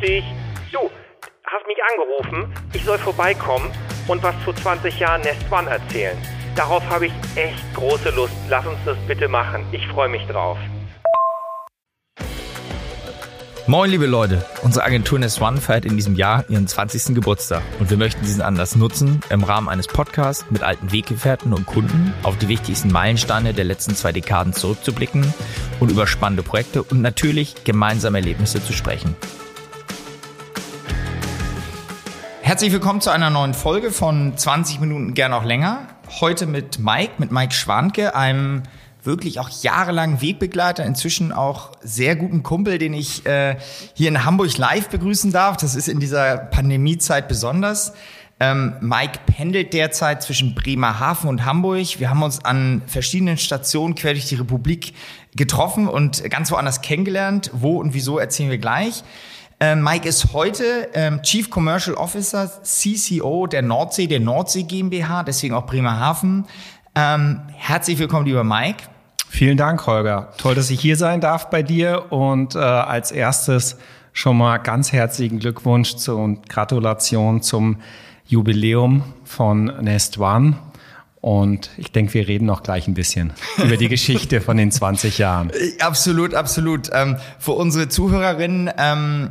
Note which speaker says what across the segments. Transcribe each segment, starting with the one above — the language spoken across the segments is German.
Speaker 1: Dich. Du, hast mich angerufen. Ich soll vorbeikommen und was zu 20 Jahren Nest One erzählen. Darauf habe ich echt große Lust. Lass uns das bitte machen. Ich freue mich drauf.
Speaker 2: Moin, liebe Leute. Unsere Agentur Nest One feiert in diesem Jahr ihren 20. Geburtstag und wir möchten diesen Anlass nutzen, im Rahmen eines Podcasts mit alten Weggefährten und Kunden auf die wichtigsten Meilensteine der letzten zwei Dekaden zurückzublicken und über spannende Projekte und natürlich gemeinsame Erlebnisse zu sprechen. Herzlich willkommen zu einer neuen Folge von 20 Minuten gern auch länger. Heute mit Mike, mit Mike Schwanke, einem wirklich auch jahrelang Wegbegleiter, inzwischen auch sehr guten Kumpel, den ich äh, hier in Hamburg live begrüßen darf. Das ist in dieser Pandemiezeit besonders. Ähm, Mike pendelt derzeit zwischen Bremerhaven und Hamburg. Wir haben uns an verschiedenen Stationen quer durch die Republik getroffen und ganz woanders kennengelernt. Wo und wieso erzählen wir gleich. Ähm, Mike ist heute ähm, Chief Commercial Officer, CCO der Nordsee, der Nordsee GmbH, deswegen auch Bremerhaven. Ähm, herzlich willkommen, lieber Mike.
Speaker 3: Vielen Dank, Holger. Toll, dass ich hier sein darf bei dir. Und äh, als erstes schon mal ganz herzlichen Glückwunsch zu, und Gratulation zum Jubiläum von Nest One. Und ich denke, wir reden noch gleich ein bisschen über die Geschichte von den 20 Jahren.
Speaker 2: Absolut, absolut. Ähm, für unsere Zuhörerinnen, ähm,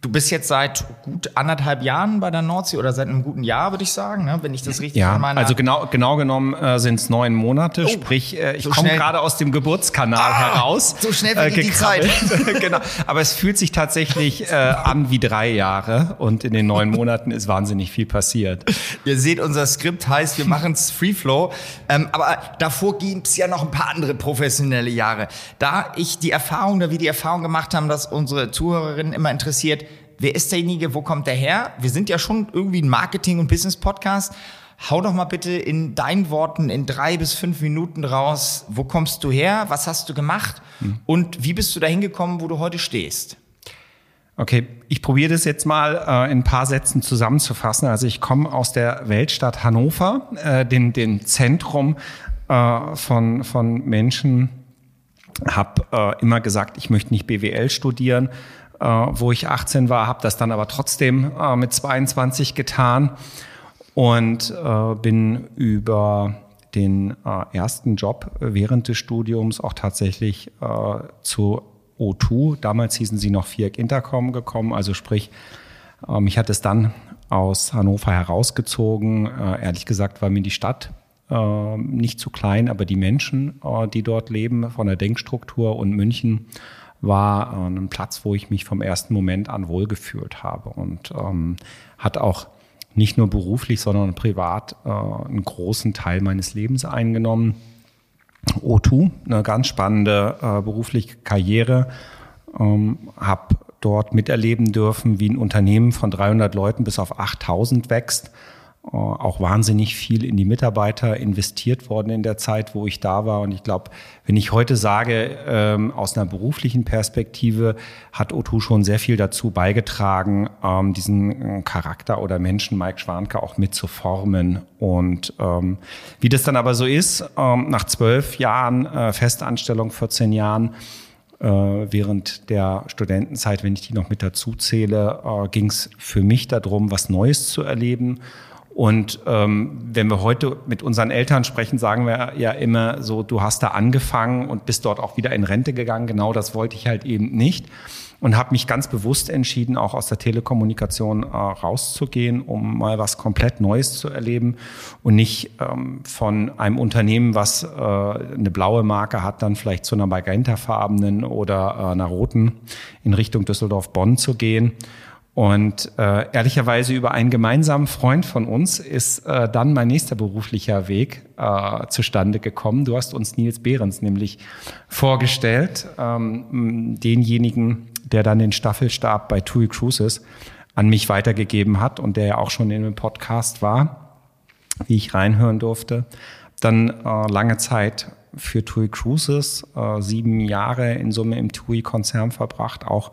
Speaker 2: Du bist jetzt seit gut anderthalb Jahren bei der Nordsee oder seit einem guten Jahr, würde ich sagen, ne? wenn ich das richtig
Speaker 3: ja, meine. Also genau, genau genommen äh, sind es neun Monate, oh, sprich, äh, ich so komme gerade aus dem Geburtskanal ah, heraus.
Speaker 2: So schnell vergeht äh, die Zeit.
Speaker 3: genau. Aber es fühlt sich tatsächlich äh, an wie drei Jahre und in den neun Monaten ist wahnsinnig viel passiert.
Speaker 2: Ihr seht, unser Skript heißt, wir machen es Free Flow. Ähm, aber davor gibt es ja noch ein paar andere professionelle Jahre. Da ich die Erfahrung, da wir die Erfahrung gemacht haben, dass unsere Zuhörerinnen immer interessiert, wer ist derjenige, wo kommt der her? Wir sind ja schon irgendwie ein Marketing- und Business-Podcast. Hau doch mal bitte in deinen Worten in drei bis fünf Minuten raus, wo kommst du her, was hast du gemacht hm. und wie bist du dahin gekommen, wo du heute stehst?
Speaker 3: Okay, ich probiere das jetzt mal äh, in ein paar Sätzen zusammenzufassen. Also ich komme aus der Weltstadt Hannover, äh, dem, dem Zentrum äh, von, von Menschen, habe äh, immer gesagt, ich möchte nicht BWL studieren, äh, wo ich 18 war, habe das dann aber trotzdem äh, mit 22 getan und äh, bin über den äh, ersten Job während des Studiums auch tatsächlich äh, zu O2, damals hießen sie noch Viereck Intercom gekommen, also sprich, äh, mich hat es dann aus Hannover herausgezogen. Ehrlich gesagt war mir die Stadt nicht zu klein, aber die Menschen, die dort leben, von der Denkstruktur und München war äh, ein Platz, wo ich mich vom ersten Moment an wohlgefühlt habe. Und ähm, hat auch nicht nur beruflich, sondern privat äh, einen großen Teil meines Lebens eingenommen. O2, eine ganz spannende äh, berufliche Karriere, ähm, habe dort miterleben dürfen, wie ein Unternehmen von 300 Leuten bis auf 8000 wächst auch wahnsinnig viel in die Mitarbeiter investiert worden in der Zeit, wo ich da war. Und ich glaube, wenn ich heute sage, ähm, aus einer beruflichen Perspektive hat O2 schon sehr viel dazu beigetragen, ähm, diesen äh, Charakter oder Menschen Mike Schwanke auch mitzuformen. Und ähm, wie das dann aber so ist, ähm, nach zwölf Jahren äh, Festanstellung, 14 Jahren, äh, während der Studentenzeit, wenn ich die noch mit dazu zähle, äh, ging es für mich darum, was Neues zu erleben und ähm, wenn wir heute mit unseren Eltern sprechen, sagen wir ja immer so, du hast da angefangen und bist dort auch wieder in Rente gegangen. Genau das wollte ich halt eben nicht und habe mich ganz bewusst entschieden, auch aus der Telekommunikation äh, rauszugehen, um mal was komplett Neues zu erleben und nicht ähm, von einem Unternehmen, was äh, eine blaue Marke hat, dann vielleicht zu einer magentafarbenen oder äh, einer roten in Richtung Düsseldorf-Bonn zu gehen und äh, ehrlicherweise über einen gemeinsamen Freund von uns ist äh, dann mein nächster beruflicher Weg äh, zustande gekommen. Du hast uns Nils Behrens nämlich vorgestellt, ähm, denjenigen, der dann den Staffelstab bei TUI Cruises an mich weitergegeben hat und der ja auch schon in einem Podcast war, wie ich reinhören durfte. Dann äh, lange Zeit für TUI Cruises, äh, sieben Jahre in Summe im TUI-Konzern verbracht, auch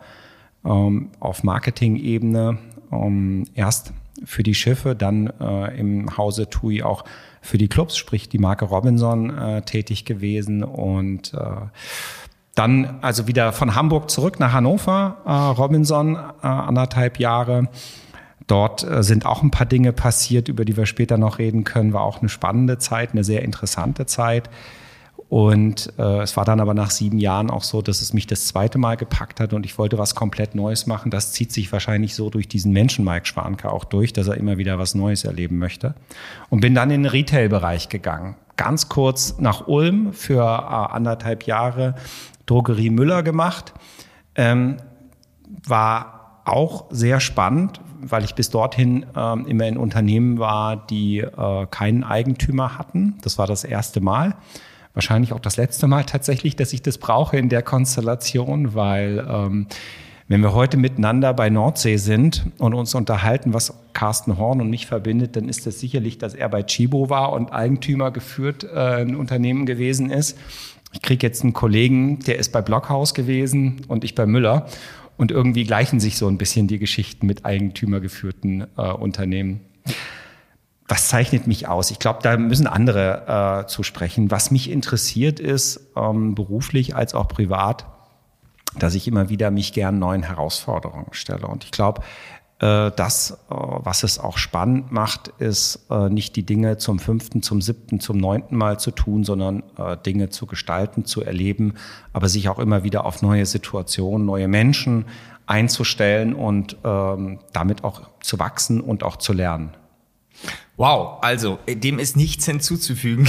Speaker 3: ähm, auf Marketing-Ebene ähm, erst für die Schiffe, dann äh, im Hause TUI auch für die Clubs, sprich die Marke Robinson äh, tätig gewesen und äh, dann also wieder von Hamburg zurück nach Hannover, äh, Robinson, äh, anderthalb Jahre. Dort äh, sind auch ein paar Dinge passiert, über die wir später noch reden können. War auch eine spannende Zeit, eine sehr interessante Zeit. Und äh, es war dann aber nach sieben Jahren auch so, dass es mich das zweite Mal gepackt hat und ich wollte was komplett Neues machen. Das zieht sich wahrscheinlich so durch diesen Menschen Mike Schwanke auch durch, dass er immer wieder was Neues erleben möchte. Und bin dann in den Retail-Bereich gegangen. Ganz kurz nach Ulm für äh, anderthalb Jahre Drogerie Müller gemacht. Ähm, war auch sehr spannend, weil ich bis dorthin ähm, immer in Unternehmen war, die äh, keinen Eigentümer hatten. Das war das erste Mal. Wahrscheinlich auch das letzte Mal tatsächlich, dass ich das brauche in der Konstellation, weil ähm, wenn wir heute miteinander bei Nordsee sind und uns unterhalten, was Carsten Horn und mich verbindet, dann ist das sicherlich, dass er bei Chibo war und Eigentümer geführt äh, ein Unternehmen gewesen ist. Ich kriege jetzt einen Kollegen, der ist bei Blockhaus gewesen und ich bei Müller. Und irgendwie gleichen sich so ein bisschen die Geschichten mit eigentümergeführten äh, Unternehmen. Was zeichnet mich aus? Ich glaube, da müssen andere äh, zu sprechen. Was mich interessiert ist, ähm, beruflich als auch privat, dass ich immer wieder mich gern neuen Herausforderungen stelle. Und ich glaube, äh, das, äh, was es auch spannend macht, ist äh, nicht die Dinge zum fünften, zum siebten, zum neunten Mal zu tun, sondern Dinge zu gestalten, zu erleben, aber sich auch immer wieder auf neue Situationen, neue Menschen einzustellen und ähm, damit auch zu wachsen und auch zu lernen.
Speaker 2: Wow, also dem ist nichts hinzuzufügen.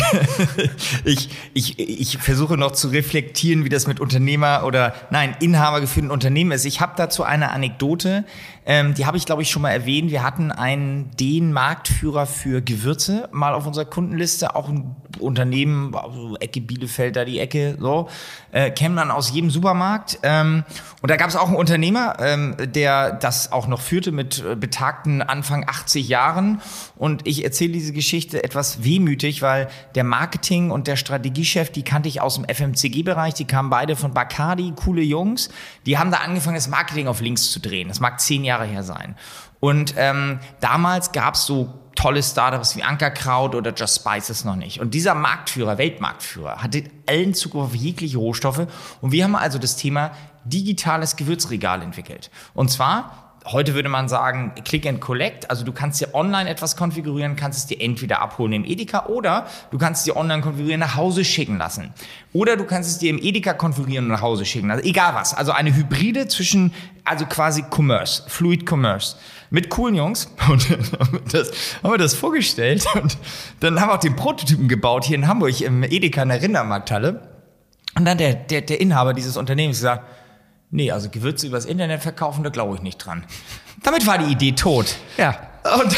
Speaker 2: ich, ich, ich versuche noch zu reflektieren, wie das mit Unternehmer oder nein, inhabergeführten Unternehmen ist. Ich habe dazu eine Anekdote, ähm, die habe ich glaube ich schon mal erwähnt. Wir hatten einen den Marktführer für Gewürze mal auf unserer Kundenliste, auch ein Unternehmen, also Ecke Bielefeld, da die Ecke, so, äh, kennt man aus jedem Supermarkt. Ähm, und da gab es auch einen Unternehmer, ähm, der das auch noch führte mit äh, betagten Anfang 80 Jahren. Und ich erzähle diese Geschichte etwas wehmütig, weil der Marketing und der Strategiechef, die kannte ich aus dem FMCG-Bereich, die kamen beide von Bacardi, coole Jungs. Die haben da angefangen, das Marketing auf links zu drehen. Das mag zehn Jahre her sein. Und ähm, damals gab es so tolle Startups wie Ankerkraut oder Just Spices noch nicht. Und dieser Marktführer, Weltmarktführer, hatte allen Zugriff auf jegliche Rohstoffe. Und wir haben also das Thema digitales Gewürzregal entwickelt. Und zwar heute würde man sagen, Click and Collect. Also du kannst dir online etwas konfigurieren, kannst es dir entweder abholen im Edeka oder du kannst es dir online konfigurieren, nach Hause schicken lassen. Oder du kannst es dir im Edeka konfigurieren und nach Hause schicken. Also egal was. Also eine Hybride zwischen, also quasi Commerce, Fluid Commerce. Mit coolen Jungs. Und das, haben wir das vorgestellt. Und dann haben wir auch den Prototypen gebaut hier in Hamburg im Edeka in der Rindermarkthalle. Und dann der, der, der Inhaber dieses Unternehmens gesagt, Nee, also Gewürze übers Internet verkaufen, da glaube ich nicht dran. Damit war die Idee tot.
Speaker 3: Ja. Und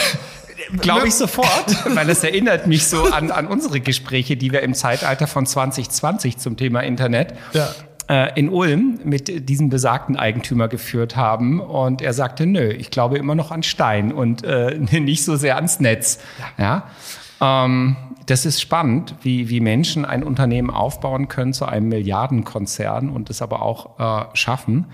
Speaker 3: Glaube ich sofort, weil es erinnert mich so an, an unsere Gespräche, die wir im Zeitalter von 2020 zum Thema Internet ja. äh, in Ulm mit diesem besagten Eigentümer geführt haben. Und er sagte, nö, ich glaube immer noch an Stein und äh, nicht so sehr ans Netz. Ja. ja? Ähm, das ist spannend, wie, wie Menschen ein Unternehmen aufbauen können zu einem Milliardenkonzern und es aber auch äh, schaffen,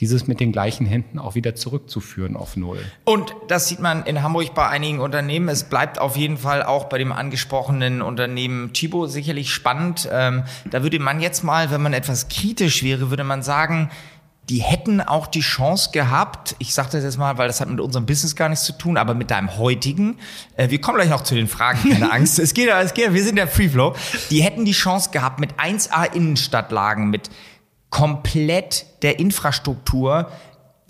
Speaker 3: dieses mit den gleichen Händen auch wieder zurückzuführen auf Null.
Speaker 2: Und das sieht man in Hamburg bei einigen Unternehmen. Es bleibt auf jeden Fall auch bei dem angesprochenen Unternehmen Chibo sicherlich spannend. Ähm, da würde man jetzt mal, wenn man etwas kritisch wäre, würde man sagen, die hätten auch die Chance gehabt, ich sage das jetzt mal, weil das hat mit unserem Business gar nichts zu tun, aber mit deinem heutigen, äh, wir kommen gleich noch zu den Fragen, keine Angst, es geht, es geht, wir sind der Free Flow, die hätten die Chance gehabt mit 1A Innenstadtlagen, mit komplett der Infrastruktur,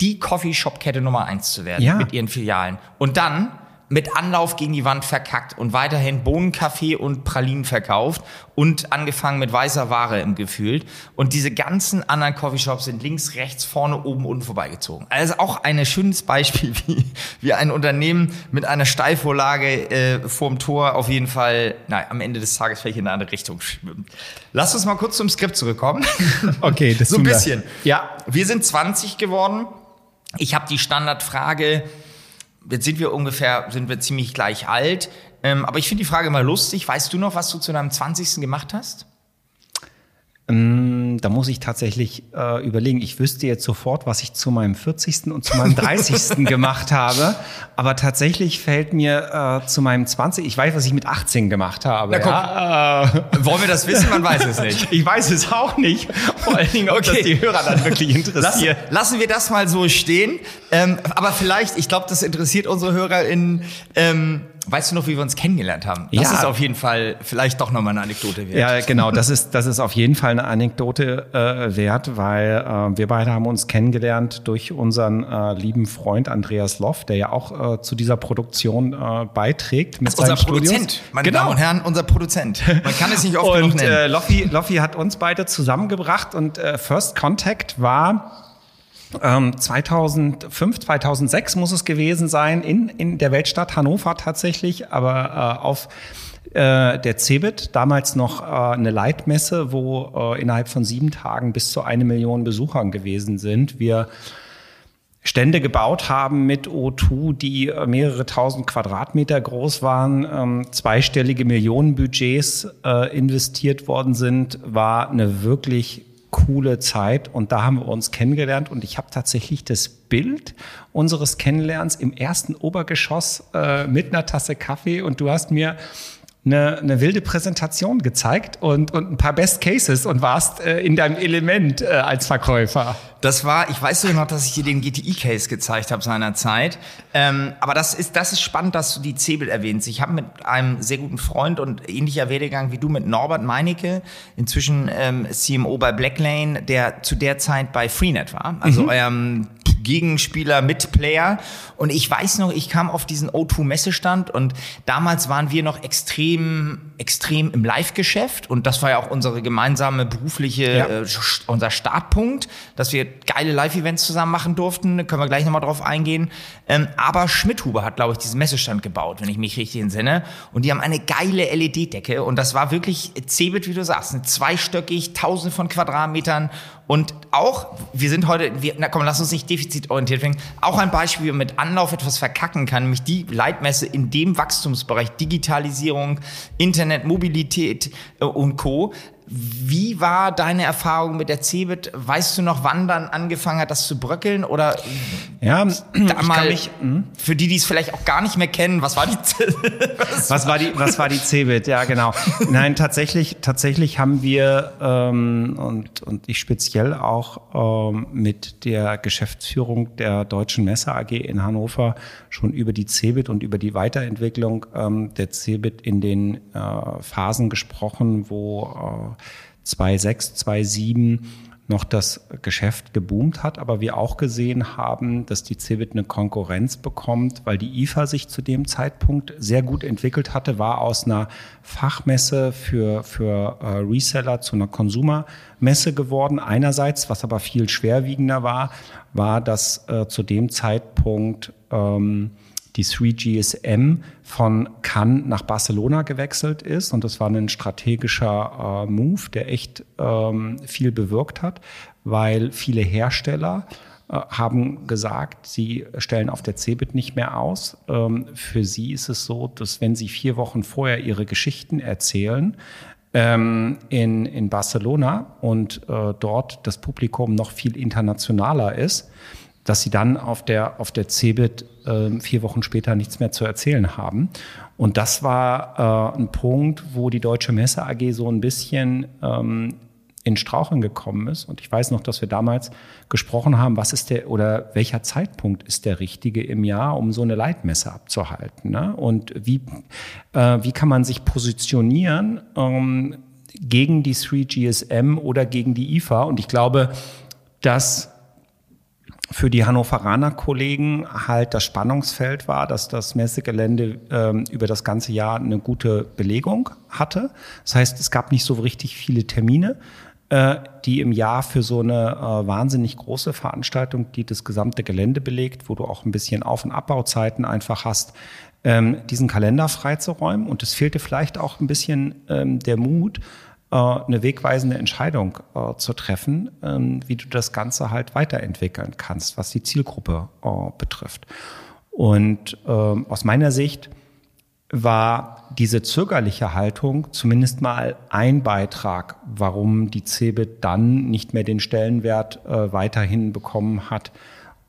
Speaker 2: die Coffeeshop-Kette Nummer eins zu werden ja. mit ihren Filialen. Und dann mit Anlauf gegen die Wand verkackt und weiterhin Bohnenkaffee und Pralinen verkauft und angefangen mit weißer Ware im Gefühl. Und diese ganzen anderen Coffeeshops sind links, rechts, vorne, oben, unten vorbeigezogen. Also auch ein schönes Beispiel, wie, wie ein Unternehmen mit einer Steilvorlage äh, vorm Tor auf jeden Fall, nein, am Ende des Tages vielleicht in eine andere Richtung schwimmt. Lass uns mal kurz zum Skript zurückkommen.
Speaker 3: Okay, das
Speaker 2: so ein bisschen. Ja, wir sind 20 geworden. Ich habe die Standardfrage, jetzt sind wir ungefähr, sind wir ziemlich gleich alt. Ähm, aber ich finde die Frage mal lustig. Weißt du noch, was du zu deinem 20. gemacht hast?
Speaker 3: Ähm da muss ich tatsächlich äh, überlegen. Ich wüsste jetzt sofort, was ich zu meinem 40. und zu meinem 30. gemacht habe. Aber tatsächlich fällt mir äh, zu meinem 20. Ich weiß, was ich mit 18 gemacht habe.
Speaker 2: Na. Ja, äh, Wollen wir das wissen? Man weiß es nicht.
Speaker 3: ich weiß es auch nicht. Vor allen Dingen, ob okay. das die Hörer dann wirklich interessiert.
Speaker 2: Lass, lassen wir das mal so stehen. Ähm, aber vielleicht, ich glaube, das interessiert unsere Hörer in. Ähm, Weißt du noch, wie wir uns kennengelernt haben? Das ja. ist auf jeden Fall vielleicht doch nochmal eine Anekdote
Speaker 3: wert. Ja, genau. Das ist, das ist auf jeden Fall eine Anekdote äh, wert, weil äh, wir beide haben uns kennengelernt durch unseren äh, lieben Freund Andreas Loff, der ja auch äh, zu dieser Produktion äh, beiträgt.
Speaker 2: Mit unser Studios. Produzent, meine genau. Damen und Herren, unser Produzent. Man kann es nicht oft
Speaker 3: und,
Speaker 2: genug nennen.
Speaker 3: Äh, Loffi, Loffi hat uns beide zusammengebracht und äh, First Contact war 2005, ähm, 2006 muss es gewesen sein, in, in der Weltstadt Hannover tatsächlich, aber äh, auf äh, der CeBIT, damals noch äh, eine Leitmesse, wo äh, innerhalb von sieben Tagen bis zu eine Million Besuchern gewesen sind. Wir Stände gebaut haben mit O2, die äh, mehrere tausend Quadratmeter groß waren, ähm, zweistellige Millionenbudgets äh, investiert worden sind, war eine wirklich coole Zeit und da haben wir uns kennengelernt und ich habe tatsächlich das Bild unseres Kennenlernens im ersten Obergeschoss äh, mit einer Tasse Kaffee und du hast mir eine, eine wilde Präsentation gezeigt und, und ein paar Best Cases und warst äh, in deinem Element äh, als Verkäufer.
Speaker 2: Das war, ich weiß sogar noch, dass ich dir den GTI-Case gezeigt habe seinerzeit. Ähm, aber das ist, das ist spannend, dass du die Zebel erwähnst. Ich habe mit einem sehr guten Freund und ähnlicher Werdegang wie du mit Norbert Meinecke, inzwischen ähm, CMO bei Blacklane, der zu der Zeit bei Freenet war, also mhm. eurem Gegenspieler, Mitplayer. Und ich weiß noch, ich kam auf diesen O2-Messestand und damals waren wir noch extrem, extrem im Live-Geschäft und das war ja auch unsere gemeinsame berufliche, ja. äh, unser Startpunkt, dass wir geile Live-Events zusammen machen durften. können wir gleich nochmal drauf eingehen. Ähm, aber Schmidhuber hat, glaube ich, diesen Messestand gebaut, wenn ich mich richtig entsinne. Und die haben eine geile LED-Decke und das war wirklich Cebit, wie du sagst, zweistöckig, tausend von Quadratmetern und auch, wir sind heute, wir, na komm, lass uns nicht defizitorientiert werden, auch ein Beispiel, wie man mit Anlauf etwas verkacken kann, nämlich die Leitmesse in dem Wachstumsbereich Digitalisierung, Internet, Mobilität äh, und Co. Wie war deine Erfahrung mit der CeBIT? Weißt du noch, wann dann angefangen hat, das zu bröckeln? Oder
Speaker 3: ja, da mal, mich,
Speaker 2: hm? für die, die es vielleicht auch gar nicht mehr kennen, was war die
Speaker 3: was, was war die was war die CeBIT? Ja, genau. Nein, tatsächlich tatsächlich haben wir ähm, und und ich speziell auch ähm, mit der Geschäftsführung der Deutschen Messe AG in Hannover schon über die CeBIT und über die Weiterentwicklung ähm, der CeBIT in den äh, Phasen gesprochen, wo äh, 2006, 2007 noch das Geschäft geboomt hat, aber wir auch gesehen haben, dass die Cebit eine Konkurrenz bekommt, weil die IFA sich zu dem Zeitpunkt sehr gut entwickelt hatte, war aus einer Fachmesse für, für äh, Reseller zu einer Konsumermesse geworden. Einerseits, was aber viel schwerwiegender war, war, dass äh, zu dem Zeitpunkt ähm, die 3GSM von Cannes nach Barcelona gewechselt ist. Und das war ein strategischer äh, Move, der echt ähm, viel bewirkt hat, weil viele Hersteller äh, haben gesagt, sie stellen auf der CeBIT nicht mehr aus. Ähm, für sie ist es so, dass wenn sie vier Wochen vorher ihre Geschichten erzählen, ähm, in, in Barcelona und äh, dort das Publikum noch viel internationaler ist, dass sie dann auf der, auf der CeBIT äh, vier Wochen später nichts mehr zu erzählen haben. Und das war äh, ein Punkt, wo die Deutsche Messe AG so ein bisschen ähm, in Straucheln gekommen ist. Und ich weiß noch, dass wir damals gesprochen haben, was ist der oder welcher Zeitpunkt ist der richtige im Jahr, um so eine Leitmesse abzuhalten. Ne? Und wie, äh, wie kann man sich positionieren ähm, gegen die 3GSM oder gegen die IFA? Und ich glaube, dass für die Hannoveraner Kollegen halt das Spannungsfeld war, dass das Messegelände ähm, über das ganze Jahr eine gute Belegung hatte. Das heißt, es gab nicht so richtig viele Termine, äh, die im Jahr für so eine äh, wahnsinnig große Veranstaltung, die das gesamte Gelände belegt, wo du auch ein bisschen Auf- und Abbauzeiten einfach hast, ähm, diesen Kalender freizuräumen. Und es fehlte vielleicht auch ein bisschen ähm, der Mut, eine wegweisende Entscheidung äh, zu treffen, ähm, wie du das Ganze halt weiterentwickeln kannst, was die Zielgruppe äh, betrifft. Und ähm, aus meiner Sicht war diese zögerliche Haltung zumindest mal ein Beitrag, warum die CeBIT dann nicht mehr den Stellenwert äh, weiterhin bekommen hat,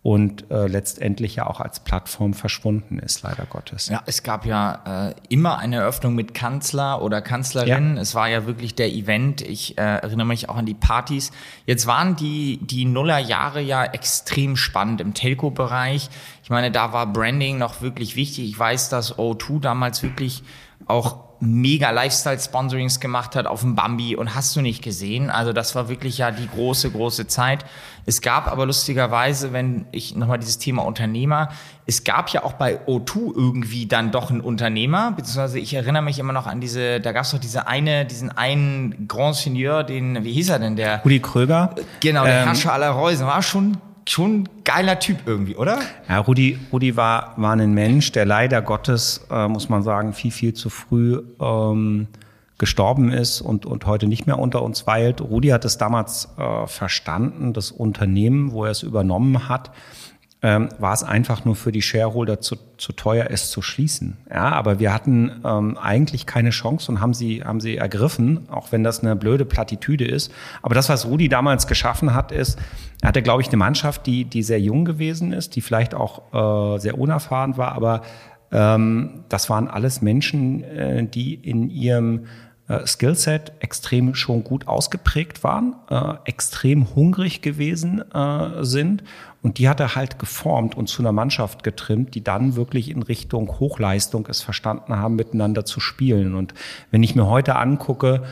Speaker 3: und äh, letztendlich ja auch als Plattform verschwunden ist, leider Gottes.
Speaker 2: Ja, es gab ja äh, immer eine Eröffnung mit Kanzler oder Kanzlerin. Ja. Es war ja wirklich der Event. Ich äh, erinnere mich auch an die Partys. Jetzt waren die, die Nullerjahre ja extrem spannend im Telco-Bereich. Ich meine, da war Branding noch wirklich wichtig. Ich weiß, dass O2 damals wirklich auch mega Lifestyle-Sponsorings gemacht hat auf dem Bambi und hast du nicht gesehen. Also das war wirklich ja die große, große Zeit. Es gab aber lustigerweise, wenn ich nochmal dieses Thema Unternehmer, es gab ja auch bei O2 irgendwie dann doch einen Unternehmer, beziehungsweise ich erinnere mich immer noch an diese, da gab es doch diese eine, diesen einen Grand Seigneur, den, wie hieß er denn, der?
Speaker 3: Rudi Kröger.
Speaker 2: Genau, der ähm, Herrscher aller Reusen, war schon schon geiler Typ irgendwie, oder?
Speaker 3: Ja, Rudi, Rudi war, war ein Mensch, der leider Gottes, äh, muss man sagen, viel, viel zu früh ähm, gestorben ist und, und heute nicht mehr unter uns weilt. Rudi hat es damals äh, verstanden, das Unternehmen, wo er es übernommen hat, ähm, war es einfach nur für die Shareholder zu, zu teuer, es zu schließen. Ja, aber wir hatten ähm, eigentlich keine Chance und haben sie, haben sie ergriffen, auch wenn das eine blöde Plattitüde ist. Aber das, was Rudi damals geschaffen hat, ist, er hatte, glaube ich, eine Mannschaft, die, die sehr jung gewesen ist, die vielleicht auch äh, sehr unerfahren war, aber ähm, das waren alles Menschen, äh, die in ihrem äh, Skillset extrem schon gut ausgeprägt waren, äh, extrem hungrig gewesen äh, sind und die hat er halt geformt und zu einer Mannschaft getrimmt, die dann wirklich in Richtung Hochleistung es verstanden haben, miteinander zu spielen. Und wenn ich mir heute angucke,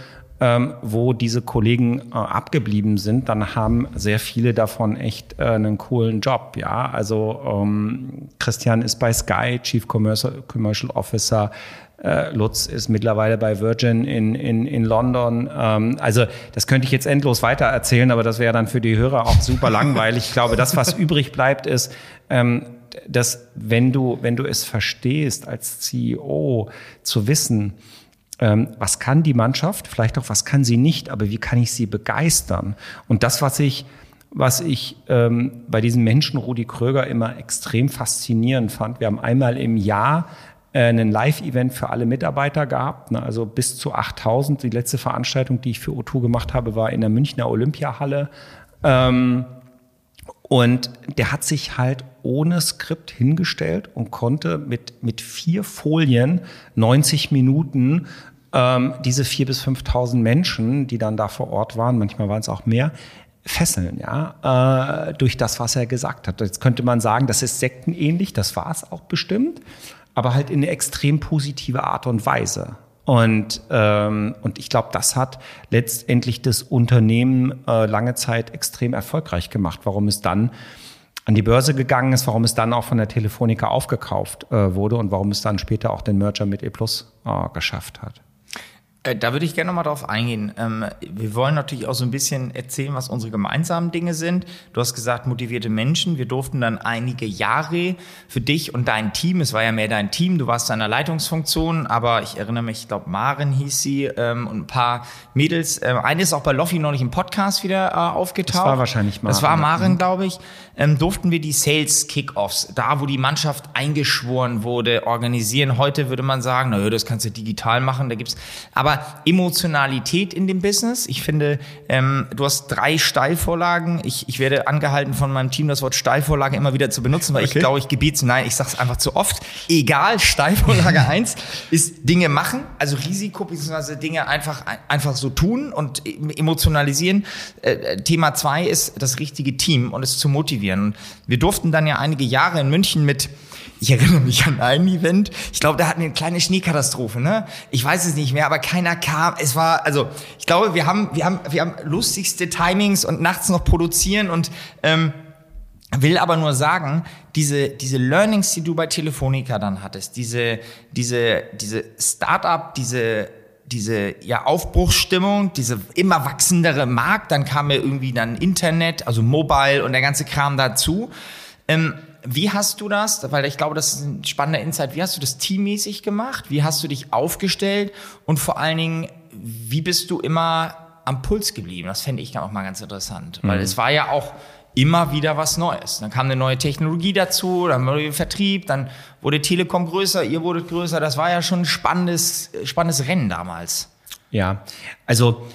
Speaker 3: ähm, wo diese Kollegen äh, abgeblieben sind, dann haben sehr viele davon echt äh, einen coolen Job. Ja, also ähm, Christian ist bei Sky Chief Commercial, Commercial Officer. Äh, Lutz ist mittlerweile bei Virgin in, in, in London. Ähm, also das könnte ich jetzt endlos weiter erzählen, aber das wäre dann für die Hörer auch super langweilig. Ich glaube, das, was übrig bleibt, ist, ähm, dass wenn du, wenn du es verstehst, als CEO zu wissen, ähm, was kann die Mannschaft, vielleicht auch was kann sie nicht, aber wie kann ich sie begeistern? Und das, was ich was ich ähm, bei diesem Menschen Rudi Kröger immer extrem faszinierend fand. Wir haben einmal im Jahr ein Live-Event für alle Mitarbeiter gehabt, ne, also bis zu 8000. Die letzte Veranstaltung, die ich für O2 gemacht habe, war in der Münchner Olympiahalle. Ähm, und der hat sich halt ohne Skript hingestellt und konnte mit, mit vier Folien 90 Minuten ähm, diese vier bis 5.000 Menschen, die dann da vor Ort waren, manchmal waren es auch mehr, fesseln, ja, äh, durch das, was er gesagt hat. Jetzt könnte man sagen, das ist sektenähnlich, das war es auch bestimmt aber halt in eine extrem positive Art und Weise. Und, ähm, und ich glaube, das hat letztendlich das Unternehmen äh, lange Zeit extrem erfolgreich gemacht, warum es dann an die Börse gegangen ist, warum es dann auch von der Telefonica aufgekauft äh, wurde und warum es dann später auch den Merger mit E Plus äh, geschafft hat.
Speaker 2: Äh, da würde ich gerne nochmal drauf eingehen. Ähm, wir wollen natürlich auch so ein bisschen erzählen, was unsere gemeinsamen Dinge sind. Du hast gesagt, motivierte Menschen. Wir durften dann einige Jahre für dich und dein Team, es war ja mehr dein Team, du warst in einer Leitungsfunktion, aber ich erinnere mich, ich glaube, Maren hieß sie ähm, und ein paar Mädels. Ähm, eine ist auch bei Loffi neulich im Podcast wieder äh, aufgetaucht. Das
Speaker 3: war wahrscheinlich
Speaker 2: Maren. Das war Maren, glaube ich. durften wir die Sales Kickoffs, da wo die Mannschaft eingeschworen wurde, organisieren. Heute würde man sagen, naja, das kannst du digital machen, da gibt's, aber aber Emotionalität in dem Business. Ich finde, ähm, du hast drei Steilvorlagen. Ich, ich werde angehalten von meinem Team, das Wort Steilvorlage immer wieder zu benutzen, weil okay. ich glaube, ich gebiete nein, ich sage es einfach zu oft. Egal, Steilvorlage eins ist Dinge machen, also Risiko bzw. Dinge einfach, einfach so tun und emotionalisieren. Äh, Thema zwei ist das richtige Team und es zu motivieren. Und wir durften dann ja einige Jahre in München mit ich erinnere mich an ein Event. Ich glaube, da hatten wir eine kleine Schneekatastrophe, ne? Ich weiß es nicht mehr, aber keiner kam. Es war, also, ich glaube, wir haben, wir haben, wir haben lustigste Timings und nachts noch produzieren und ähm, will aber nur sagen, diese, diese Learnings, die du bei Telefonica dann hattest, diese, diese, diese Startup, diese diese ja, Aufbruchsstimmung, diese immer wachsendere Markt, dann kam ja irgendwie dann Internet, also Mobile und der ganze Kram dazu. Ähm, wie hast du das, weil ich glaube, das ist ein spannender Insight, wie hast du das teammäßig gemacht? Wie hast du dich aufgestellt? Und vor allen Dingen, wie bist du immer am Puls geblieben? Das fände ich auch mal ganz interessant, weil mhm. es war ja auch immer wieder was Neues. Dann kam eine neue Technologie dazu, dann wurde Vertrieb, dann wurde Telekom größer, ihr wurdet größer. Das war ja schon ein spannendes, spannendes Rennen damals.
Speaker 3: Ja, also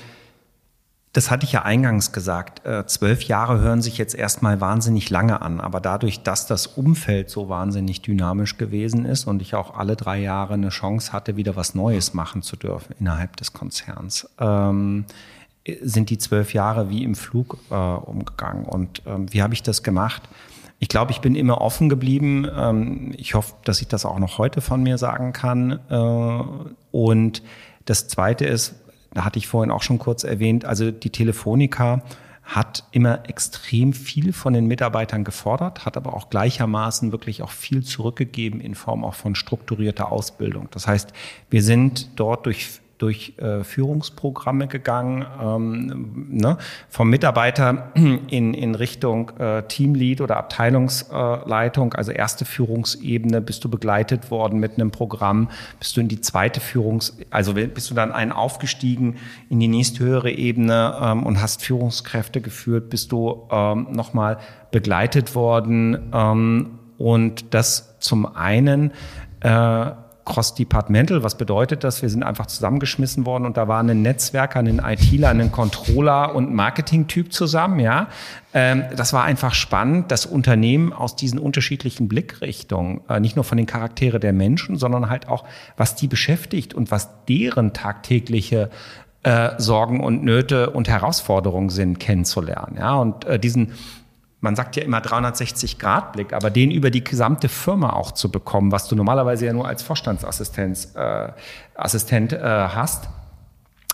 Speaker 3: das hatte ich ja eingangs gesagt. Äh, zwölf Jahre hören sich jetzt erstmal wahnsinnig lange an, aber dadurch, dass das Umfeld so wahnsinnig dynamisch gewesen ist und ich auch alle drei Jahre eine Chance hatte, wieder was Neues machen zu dürfen innerhalb des Konzerns, ähm, sind die zwölf Jahre wie im Flug äh, umgegangen. Und ähm, wie habe ich das gemacht? Ich glaube, ich bin immer offen geblieben. Ähm, ich hoffe, dass ich das auch noch heute von mir sagen kann. Äh, und das Zweite ist, da hatte ich vorhin auch schon kurz erwähnt, also die Telefonica hat immer extrem viel von den Mitarbeitern gefordert, hat aber auch gleichermaßen wirklich auch viel zurückgegeben in Form auch von strukturierter Ausbildung. Das heißt, wir sind dort durch durch äh, Führungsprogramme gegangen, ähm, ne? vom Mitarbeiter in, in Richtung äh, Teamlead oder Abteilungsleitung, also erste Führungsebene, bist du begleitet worden mit einem Programm, bist du in die zweite Führungs, also bist du dann einen aufgestiegen in die nächsthöhere Ebene ähm, und hast Führungskräfte geführt, bist du ähm, nochmal begleitet worden ähm, und das zum einen äh, cross-departmental. Was bedeutet das? Wir sind einfach zusammengeschmissen worden und da war ein Netzwerker, ein ITler, ein Controller und Marketing-Typ zusammen, ja. Ähm, das war einfach spannend, das Unternehmen aus diesen unterschiedlichen Blickrichtungen, äh, nicht nur von den Charaktere der Menschen, sondern halt auch, was die beschäftigt und was deren tagtägliche äh, Sorgen und Nöte und Herausforderungen sind, kennenzulernen. Ja, und äh, diesen man sagt ja immer 360-Grad-Blick, aber den über die gesamte Firma auch zu bekommen, was du normalerweise ja nur als Vorstandsassistent äh, Assistent, äh, hast,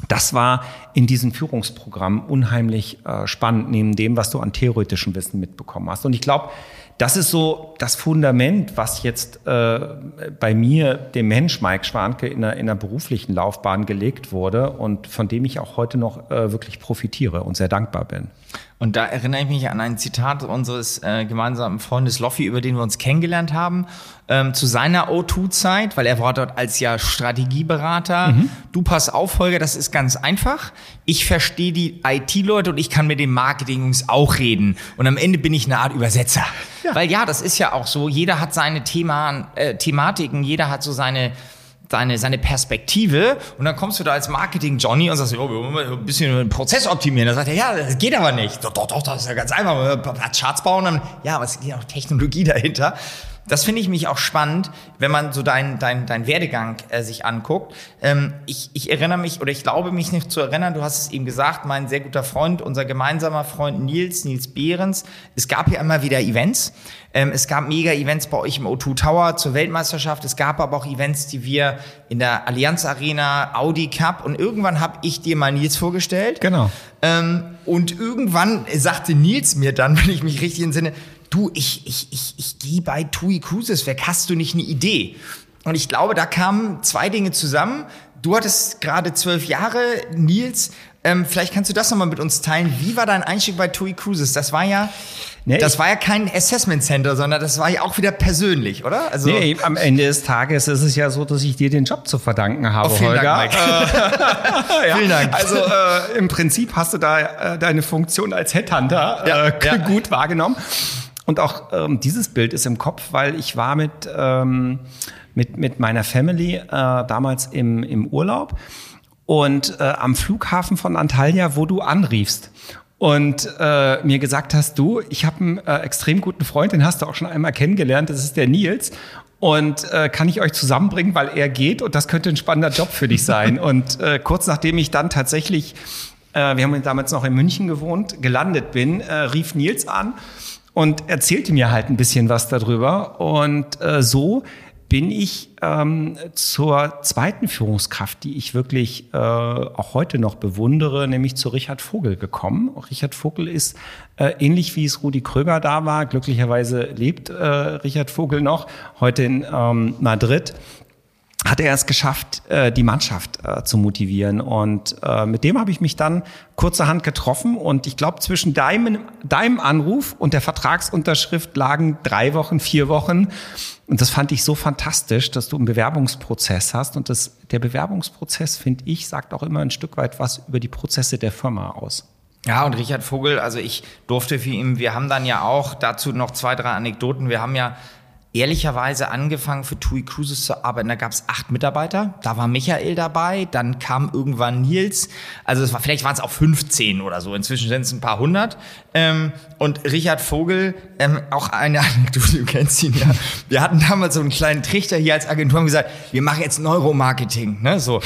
Speaker 3: das war in diesem Führungsprogramm unheimlich äh, spannend, neben dem, was du an theoretischem Wissen mitbekommen hast. Und ich glaube, das ist so das Fundament, was jetzt äh, bei mir, dem Mensch Mike Schwanke, in einer, in einer beruflichen Laufbahn gelegt wurde und von dem ich auch heute noch äh, wirklich profitiere und sehr dankbar bin.
Speaker 2: Und da erinnere ich mich an ein Zitat unseres äh, gemeinsamen Freundes Loffi, über den wir uns kennengelernt haben, ähm, zu seiner O2-Zeit, weil er war dort als ja Strategieberater. Mhm. Du pass auf, Holger, das ist ganz einfach. Ich verstehe die IT-Leute und ich kann mit den Marketing-Jungs auch reden. Und am Ende bin ich eine Art Übersetzer. Ja. Weil ja, das ist ja auch so. Jeder hat seine Thema, äh, Thematiken, jeder hat so seine seine, seine Perspektive und dann kommst du da als Marketing-Johnny und sagst, oh, wir wollen ein bisschen den Prozess optimieren. Dann sagt er, ja, das geht aber nicht. Doch, doch, doch, das ist ja ganz einfach. Charts bauen, dann, ja, aber es geht auch Technologie dahinter das finde ich mich auch spannend, wenn man so deinen dein, dein Werdegang äh, sich anguckt. Ähm, ich, ich erinnere mich oder ich glaube mich nicht zu erinnern, du hast es eben gesagt, mein sehr guter Freund, unser gemeinsamer Freund Nils, Nils Behrens. Es gab ja immer wieder Events. Ähm, es gab Mega-Events bei euch im O2 Tower zur Weltmeisterschaft. Es gab aber auch Events, die wir in der Allianz Arena, Audi Cup und irgendwann habe ich dir mal Nils vorgestellt.
Speaker 3: Genau.
Speaker 2: Ähm, und irgendwann sagte Nils mir dann, wenn ich mich richtig entsinne, du, ich, ich, ich, ich gehe bei TUI Cruises weg, hast du nicht eine Idee? Und ich glaube, da kamen zwei Dinge zusammen. Du hattest gerade zwölf Jahre, Nils. Ähm, vielleicht kannst du das nochmal mit uns teilen. Wie war dein Einstieg bei TUI Cruises? Das war ja, nee, das war ja kein Assessment Center, sondern das war ja auch wieder persönlich, oder?
Speaker 3: Also nee, am Ende des Tages ist es ja so, dass ich dir den Job zu verdanken habe,
Speaker 2: oh, vielen
Speaker 3: Holger.
Speaker 2: Dank, Mike.
Speaker 3: ja, vielen Dank. Also äh, im Prinzip hast du da äh, deine Funktion als Headhunter ja, äh, ja. gut wahrgenommen. Und auch ähm, dieses Bild ist im Kopf, weil ich war mit, ähm, mit, mit meiner Family äh, damals im, im Urlaub und äh, am Flughafen von Antalya, wo du anriefst und äh, mir gesagt hast, du, ich habe einen äh, extrem guten Freund, den hast du auch schon einmal kennengelernt, das ist der Nils. Und äh, kann ich euch zusammenbringen, weil er geht und das könnte ein spannender Job für dich sein. und äh, kurz nachdem ich dann tatsächlich, äh, wir haben damals noch in München gewohnt, gelandet bin, äh, rief Nils an und erzählte mir halt ein bisschen was darüber. Und äh, so bin ich ähm, zur zweiten Führungskraft, die ich wirklich äh, auch heute noch bewundere, nämlich zu Richard Vogel gekommen. Richard Vogel ist äh, ähnlich wie es Rudi Kröger da war. Glücklicherweise lebt äh, Richard Vogel noch heute in ähm, Madrid hat er es geschafft, äh, die Mannschaft äh, zu motivieren. Und äh, mit dem habe ich mich dann kurzerhand getroffen. Und ich glaube, zwischen deinem, deinem Anruf und der Vertragsunterschrift lagen drei Wochen, vier Wochen. Und das fand ich so fantastisch, dass du einen Bewerbungsprozess hast. Und das, der Bewerbungsprozess, finde ich, sagt auch immer ein Stück weit was über die Prozesse der Firma aus.
Speaker 2: Ja, und Richard Vogel, also ich durfte für ihn, wir haben dann ja auch dazu noch zwei, drei Anekdoten. Wir haben ja ehrlicherweise angefangen für TUI Cruises zu arbeiten. Da gab es acht Mitarbeiter. Da war Michael dabei. Dann kam irgendwann Nils. Also es war, vielleicht waren es auch 15 oder so. Inzwischen sind es ein paar hundert. Ähm, und Richard Vogel, ähm, auch eine Anekdote, du kennst ihn ja. Wir hatten damals so einen kleinen Trichter hier als Agentur und gesagt, wir machen jetzt Neuromarketing. Ne? So.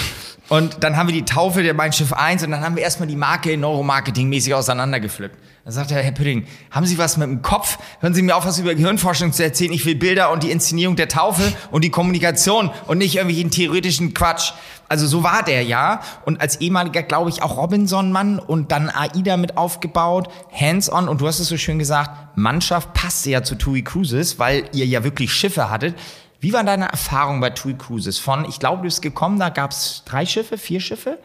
Speaker 2: Und dann haben wir die Taufe der Mein Schiff 1 und dann haben wir erstmal die Marke Neuromarketing-mäßig auseinandergepflückt. Dann sagt er, Herr Püdding, haben Sie was mit dem Kopf? Hören Sie mir auf, was über Gehirnforschung zu erzählen. Ich will Bilder und die Inszenierung der Taufe und die Kommunikation und nicht irgendwelchen theoretischen Quatsch. Also so war der ja. Und als ehemaliger, glaube ich, auch Robinson-Mann und dann AIDA mit aufgebaut, hands-on. Und du hast es so schön gesagt, Mannschaft passte ja zu TUI Cruises, weil ihr ja wirklich Schiffe hattet. Wie war deine Erfahrung bei TUI Cruises? Von, ich glaube, du bist gekommen, da gab es drei Schiffe, vier Schiffe.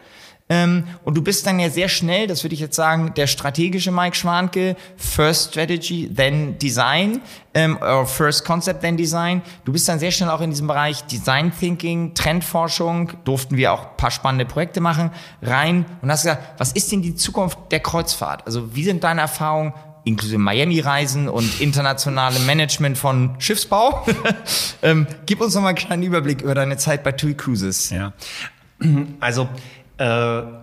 Speaker 2: Ähm, und du bist dann ja sehr schnell, das würde ich jetzt sagen, der strategische Mike Schwanke, First Strategy, then Design, ähm, or First Concept, then Design. Du bist dann sehr schnell auch in diesem Bereich Design Thinking, Trendforschung, durften wir auch paar spannende Projekte machen, rein und hast gesagt, was ist denn die Zukunft der Kreuzfahrt? Also wie sind deine Erfahrungen inklusive Miami-Reisen und internationale Management von Schiffsbau. ähm, gib uns noch mal einen kleinen Überblick über deine Zeit bei TUI Cruises.
Speaker 3: Ja, also äh,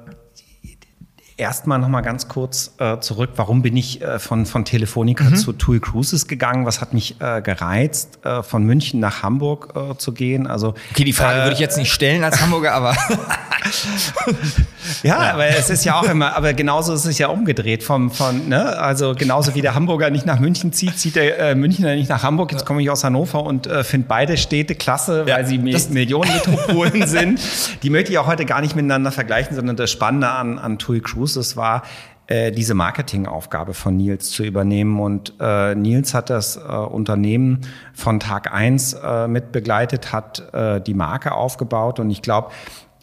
Speaker 3: Erstmal noch mal ganz kurz äh, zurück. Warum bin ich äh, von, von Telefonica mhm. zu TUI Cruises gegangen? Was hat mich äh, gereizt, äh, von München nach Hamburg äh, zu gehen? Also
Speaker 2: okay, die Frage würde ich jetzt nicht stellen als Hamburger, aber
Speaker 3: ja, ja, aber es ist ja auch immer. Aber genauso ist es ja umgedreht vom von ne? Also genauso wie der Hamburger nicht nach München zieht, zieht der äh, Münchner nicht nach Hamburg. Jetzt komme ich aus Hannover und äh, finde beide Städte klasse, ja, weil sie Millionenmetropolen sind. Die möchte ich auch heute gar nicht miteinander vergleichen, sondern das Spannende an an TUI Cruises es war, äh, diese Marketingaufgabe von Nils zu übernehmen. Und äh, Nils hat das äh, Unternehmen von Tag eins äh, mit begleitet, hat äh, die Marke aufgebaut und ich glaube,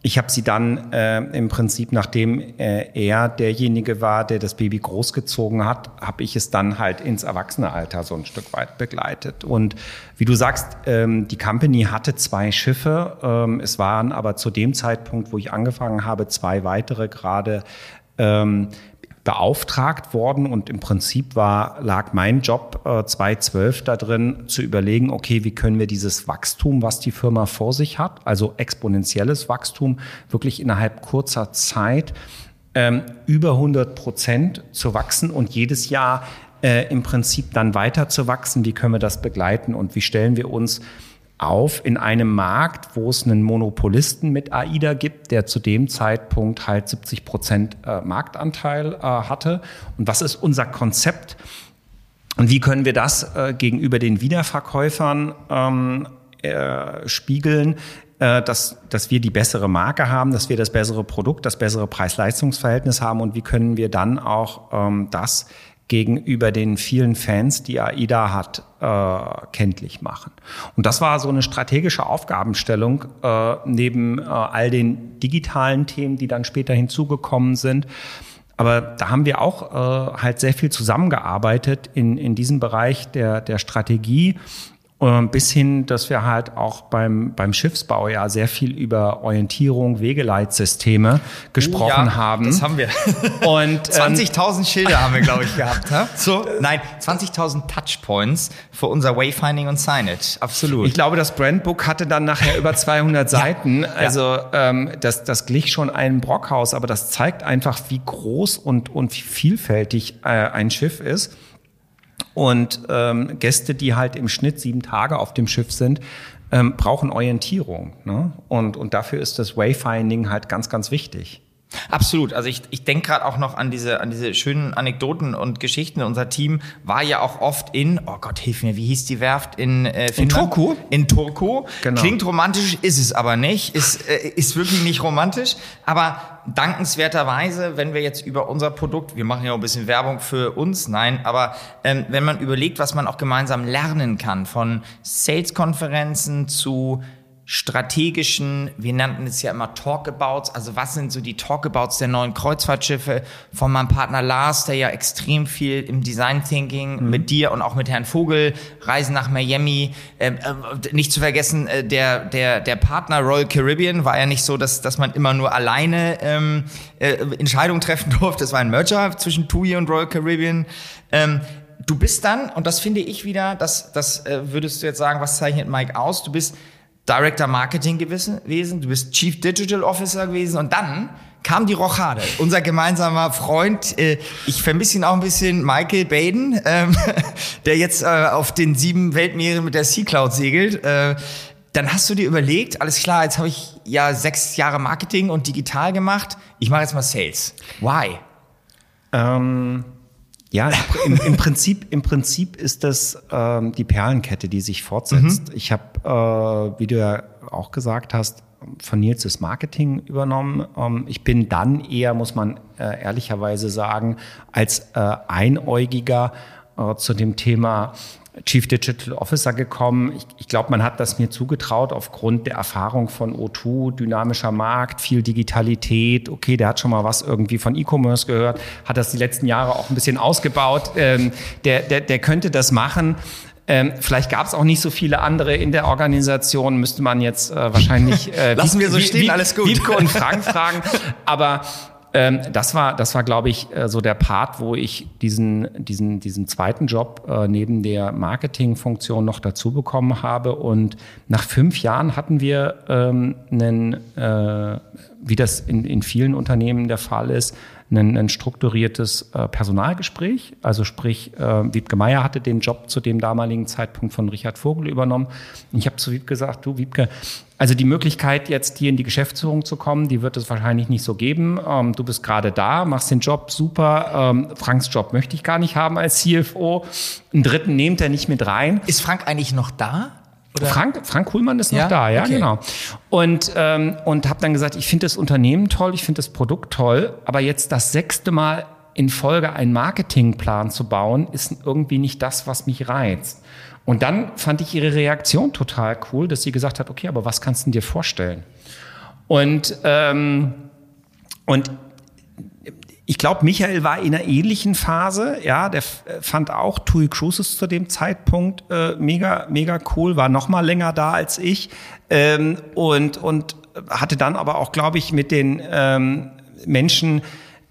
Speaker 3: ich habe sie dann äh, im Prinzip, nachdem äh, er derjenige war, der das Baby großgezogen hat, habe ich es dann halt ins Erwachsenealter so ein Stück weit begleitet. Und wie du sagst, ähm, die Company hatte zwei Schiffe. Ähm, es waren aber zu dem Zeitpunkt, wo ich angefangen habe, zwei weitere gerade ähm, beauftragt worden und im Prinzip war, lag mein Job äh, 2012 da drin, zu überlegen, okay, wie können wir dieses Wachstum, was die Firma vor sich hat, also exponentielles Wachstum, wirklich innerhalb kurzer Zeit ähm, über 100 Prozent zu wachsen und jedes Jahr äh, im Prinzip dann weiter zu wachsen, wie können wir das begleiten und wie stellen wir uns auf in einem Markt, wo es einen Monopolisten mit AIDA gibt, der zu dem Zeitpunkt halt 70 Prozent äh, Marktanteil äh, hatte. Und was ist unser Konzept? Und wie können wir das äh, gegenüber den Wiederverkäufern ähm, äh, spiegeln, äh, dass, dass wir die bessere Marke haben, dass wir das bessere Produkt, das bessere Preis-Leistungs-Verhältnis haben und wie können wir dann auch ähm, das gegenüber den vielen Fans, die AIDA hat, äh, kenntlich machen. Und das war so eine strategische Aufgabenstellung äh, neben äh, all den digitalen Themen, die dann später hinzugekommen sind. Aber da haben wir auch äh, halt sehr viel zusammengearbeitet in, in diesem Bereich der, der Strategie bis hin, dass wir halt auch beim, beim Schiffsbau ja sehr viel über Orientierung, Wegeleitsysteme gesprochen oh ja, haben.
Speaker 2: Das haben wir. Und 20.000 ähm, Schilder haben wir, glaube ich, gehabt. Ha? So, nein, 20.000 Touchpoints für unser Wayfinding und Signage. Absolut.
Speaker 3: Ich glaube, das Brandbook hatte dann nachher über 200 Seiten. Ja. Also ähm, das, das glich schon einem Brockhaus, aber das zeigt einfach, wie groß und, und wie vielfältig äh, ein Schiff ist. Und ähm, Gäste, die halt im Schnitt sieben Tage auf dem Schiff sind, ähm, brauchen Orientierung. Ne? Und, und dafür ist das Wayfinding halt ganz, ganz wichtig.
Speaker 2: Absolut. Also ich, ich denke gerade auch noch an diese, an diese schönen Anekdoten und Geschichten. Unser Team war ja auch oft in, oh Gott, hilf mir, wie hieß die Werft in äh,
Speaker 3: In Turku?
Speaker 2: In Turku. Genau. Klingt romantisch, ist es aber nicht. Ist, äh, ist wirklich nicht romantisch. Aber dankenswerterweise, wenn wir jetzt über unser Produkt, wir machen ja auch ein bisschen Werbung für uns, nein, aber ähm, wenn man überlegt, was man auch gemeinsam lernen kann, von Sales-Konferenzen zu strategischen, wir nannten es ja immer Talkabouts, also was sind so die Talkabouts der neuen Kreuzfahrtschiffe? Von meinem Partner Lars, der ja extrem viel im Design Thinking mhm. mit dir und auch mit Herrn Vogel, Reisen nach Miami, ähm, äh, nicht zu vergessen, äh, der, der, der Partner Royal Caribbean war ja nicht so, dass, dass man immer nur alleine ähm, äh, Entscheidungen treffen durfte, das war ein Merger zwischen TUI und Royal Caribbean. Ähm, du bist dann, und das finde ich wieder, das, das äh, würdest du jetzt sagen, was zeichnet Mike aus, du bist Director Marketing gewesen, du bist Chief Digital Officer gewesen und dann kam die Rochade, unser gemeinsamer Freund, äh, ich vermisse ihn auch ein bisschen, Michael Baden, ähm, der jetzt äh, auf den sieben Weltmeeren mit der Sea Cloud segelt. Äh, dann hast du dir überlegt, alles klar, jetzt habe ich ja sechs Jahre Marketing und digital gemacht, ich mache jetzt mal Sales. Why?
Speaker 3: Ähm ja, im, im, Prinzip, im Prinzip ist das ähm, die Perlenkette, die sich fortsetzt. Mhm. Ich habe, äh, wie du ja auch gesagt hast, von Nils das Marketing übernommen. Ähm, ich bin dann eher, muss man äh, ehrlicherweise sagen, als äh, Einäugiger äh, zu dem Thema Chief Digital Officer gekommen. Ich, ich glaube, man hat das mir zugetraut aufgrund der Erfahrung von O2, dynamischer Markt, viel Digitalität. Okay, der hat schon mal was irgendwie von E-Commerce gehört, hat das die letzten Jahre auch ein bisschen ausgebaut. Ähm, der, der, der könnte das machen. Ähm, vielleicht gab es auch nicht so viele andere in der Organisation, müsste man jetzt äh, wahrscheinlich
Speaker 2: äh, Lassen wir so stehen,
Speaker 3: wie,
Speaker 2: alles gut.
Speaker 3: Wiebke und Frank fragen. Aber ähm, das war, das war, glaube ich, äh, so der Part, wo ich diesen, diesen, diesen zweiten Job äh, neben der Marketingfunktion noch dazu bekommen habe. Und nach fünf Jahren hatten wir ähm, einen, äh, wie das in, in vielen Unternehmen der Fall ist, ein, ein strukturiertes äh, Personalgespräch. Also sprich, äh, Wiebke Meier hatte den Job zu dem damaligen Zeitpunkt von Richard Vogel übernommen. Ich habe zu Wiebke gesagt, du Wiebke, also die Möglichkeit, jetzt hier in die Geschäftsführung zu kommen, die wird es wahrscheinlich nicht so geben. Ähm, du bist gerade da, machst den Job super. Ähm, Franks Job möchte ich gar nicht haben als CFO. Einen dritten nehmt er nicht mit rein.
Speaker 2: Ist Frank eigentlich noch da?
Speaker 3: Oder? Frank, Frank Kuhlmann ist noch ja? da, ja, okay. genau. Und, ähm, und habe dann gesagt, ich finde das Unternehmen toll, ich finde das Produkt toll, aber jetzt das sechste Mal in Folge einen Marketingplan zu bauen, ist irgendwie nicht das, was mich reizt. Und dann fand ich ihre Reaktion total cool, dass sie gesagt hat, okay, aber was kannst du dir vorstellen? Und, ähm, und ich glaube, Michael war in einer ähnlichen Phase. Ja, der fand auch TUI Cruises zu dem Zeitpunkt äh, mega, mega cool, war noch mal länger da als ich ähm, und und hatte dann aber auch, glaube ich, mit den ähm, Menschen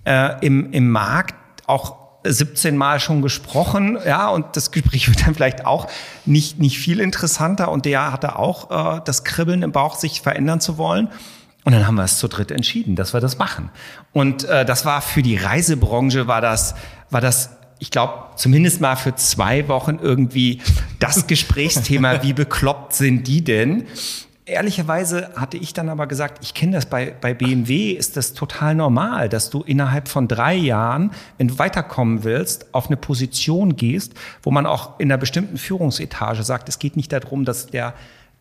Speaker 3: äh, im im Markt auch 17 Mal schon gesprochen, ja, und das Gespräch wird dann vielleicht auch nicht, nicht viel interessanter und der hatte auch äh, das Kribbeln im Bauch, sich verändern zu wollen. Und dann haben wir es zu dritt entschieden, dass wir das machen. Und äh, das war für die Reisebranche, war das, war das ich glaube, zumindest mal für zwei Wochen irgendwie das Gesprächsthema, wie bekloppt sind die denn? Ehrlicherweise hatte ich dann aber gesagt, ich kenne das bei, bei BMW, ist das total normal, dass du innerhalb von drei Jahren, wenn du weiterkommen willst, auf eine Position gehst, wo man auch in einer bestimmten Führungsetage sagt, es geht nicht darum, dass der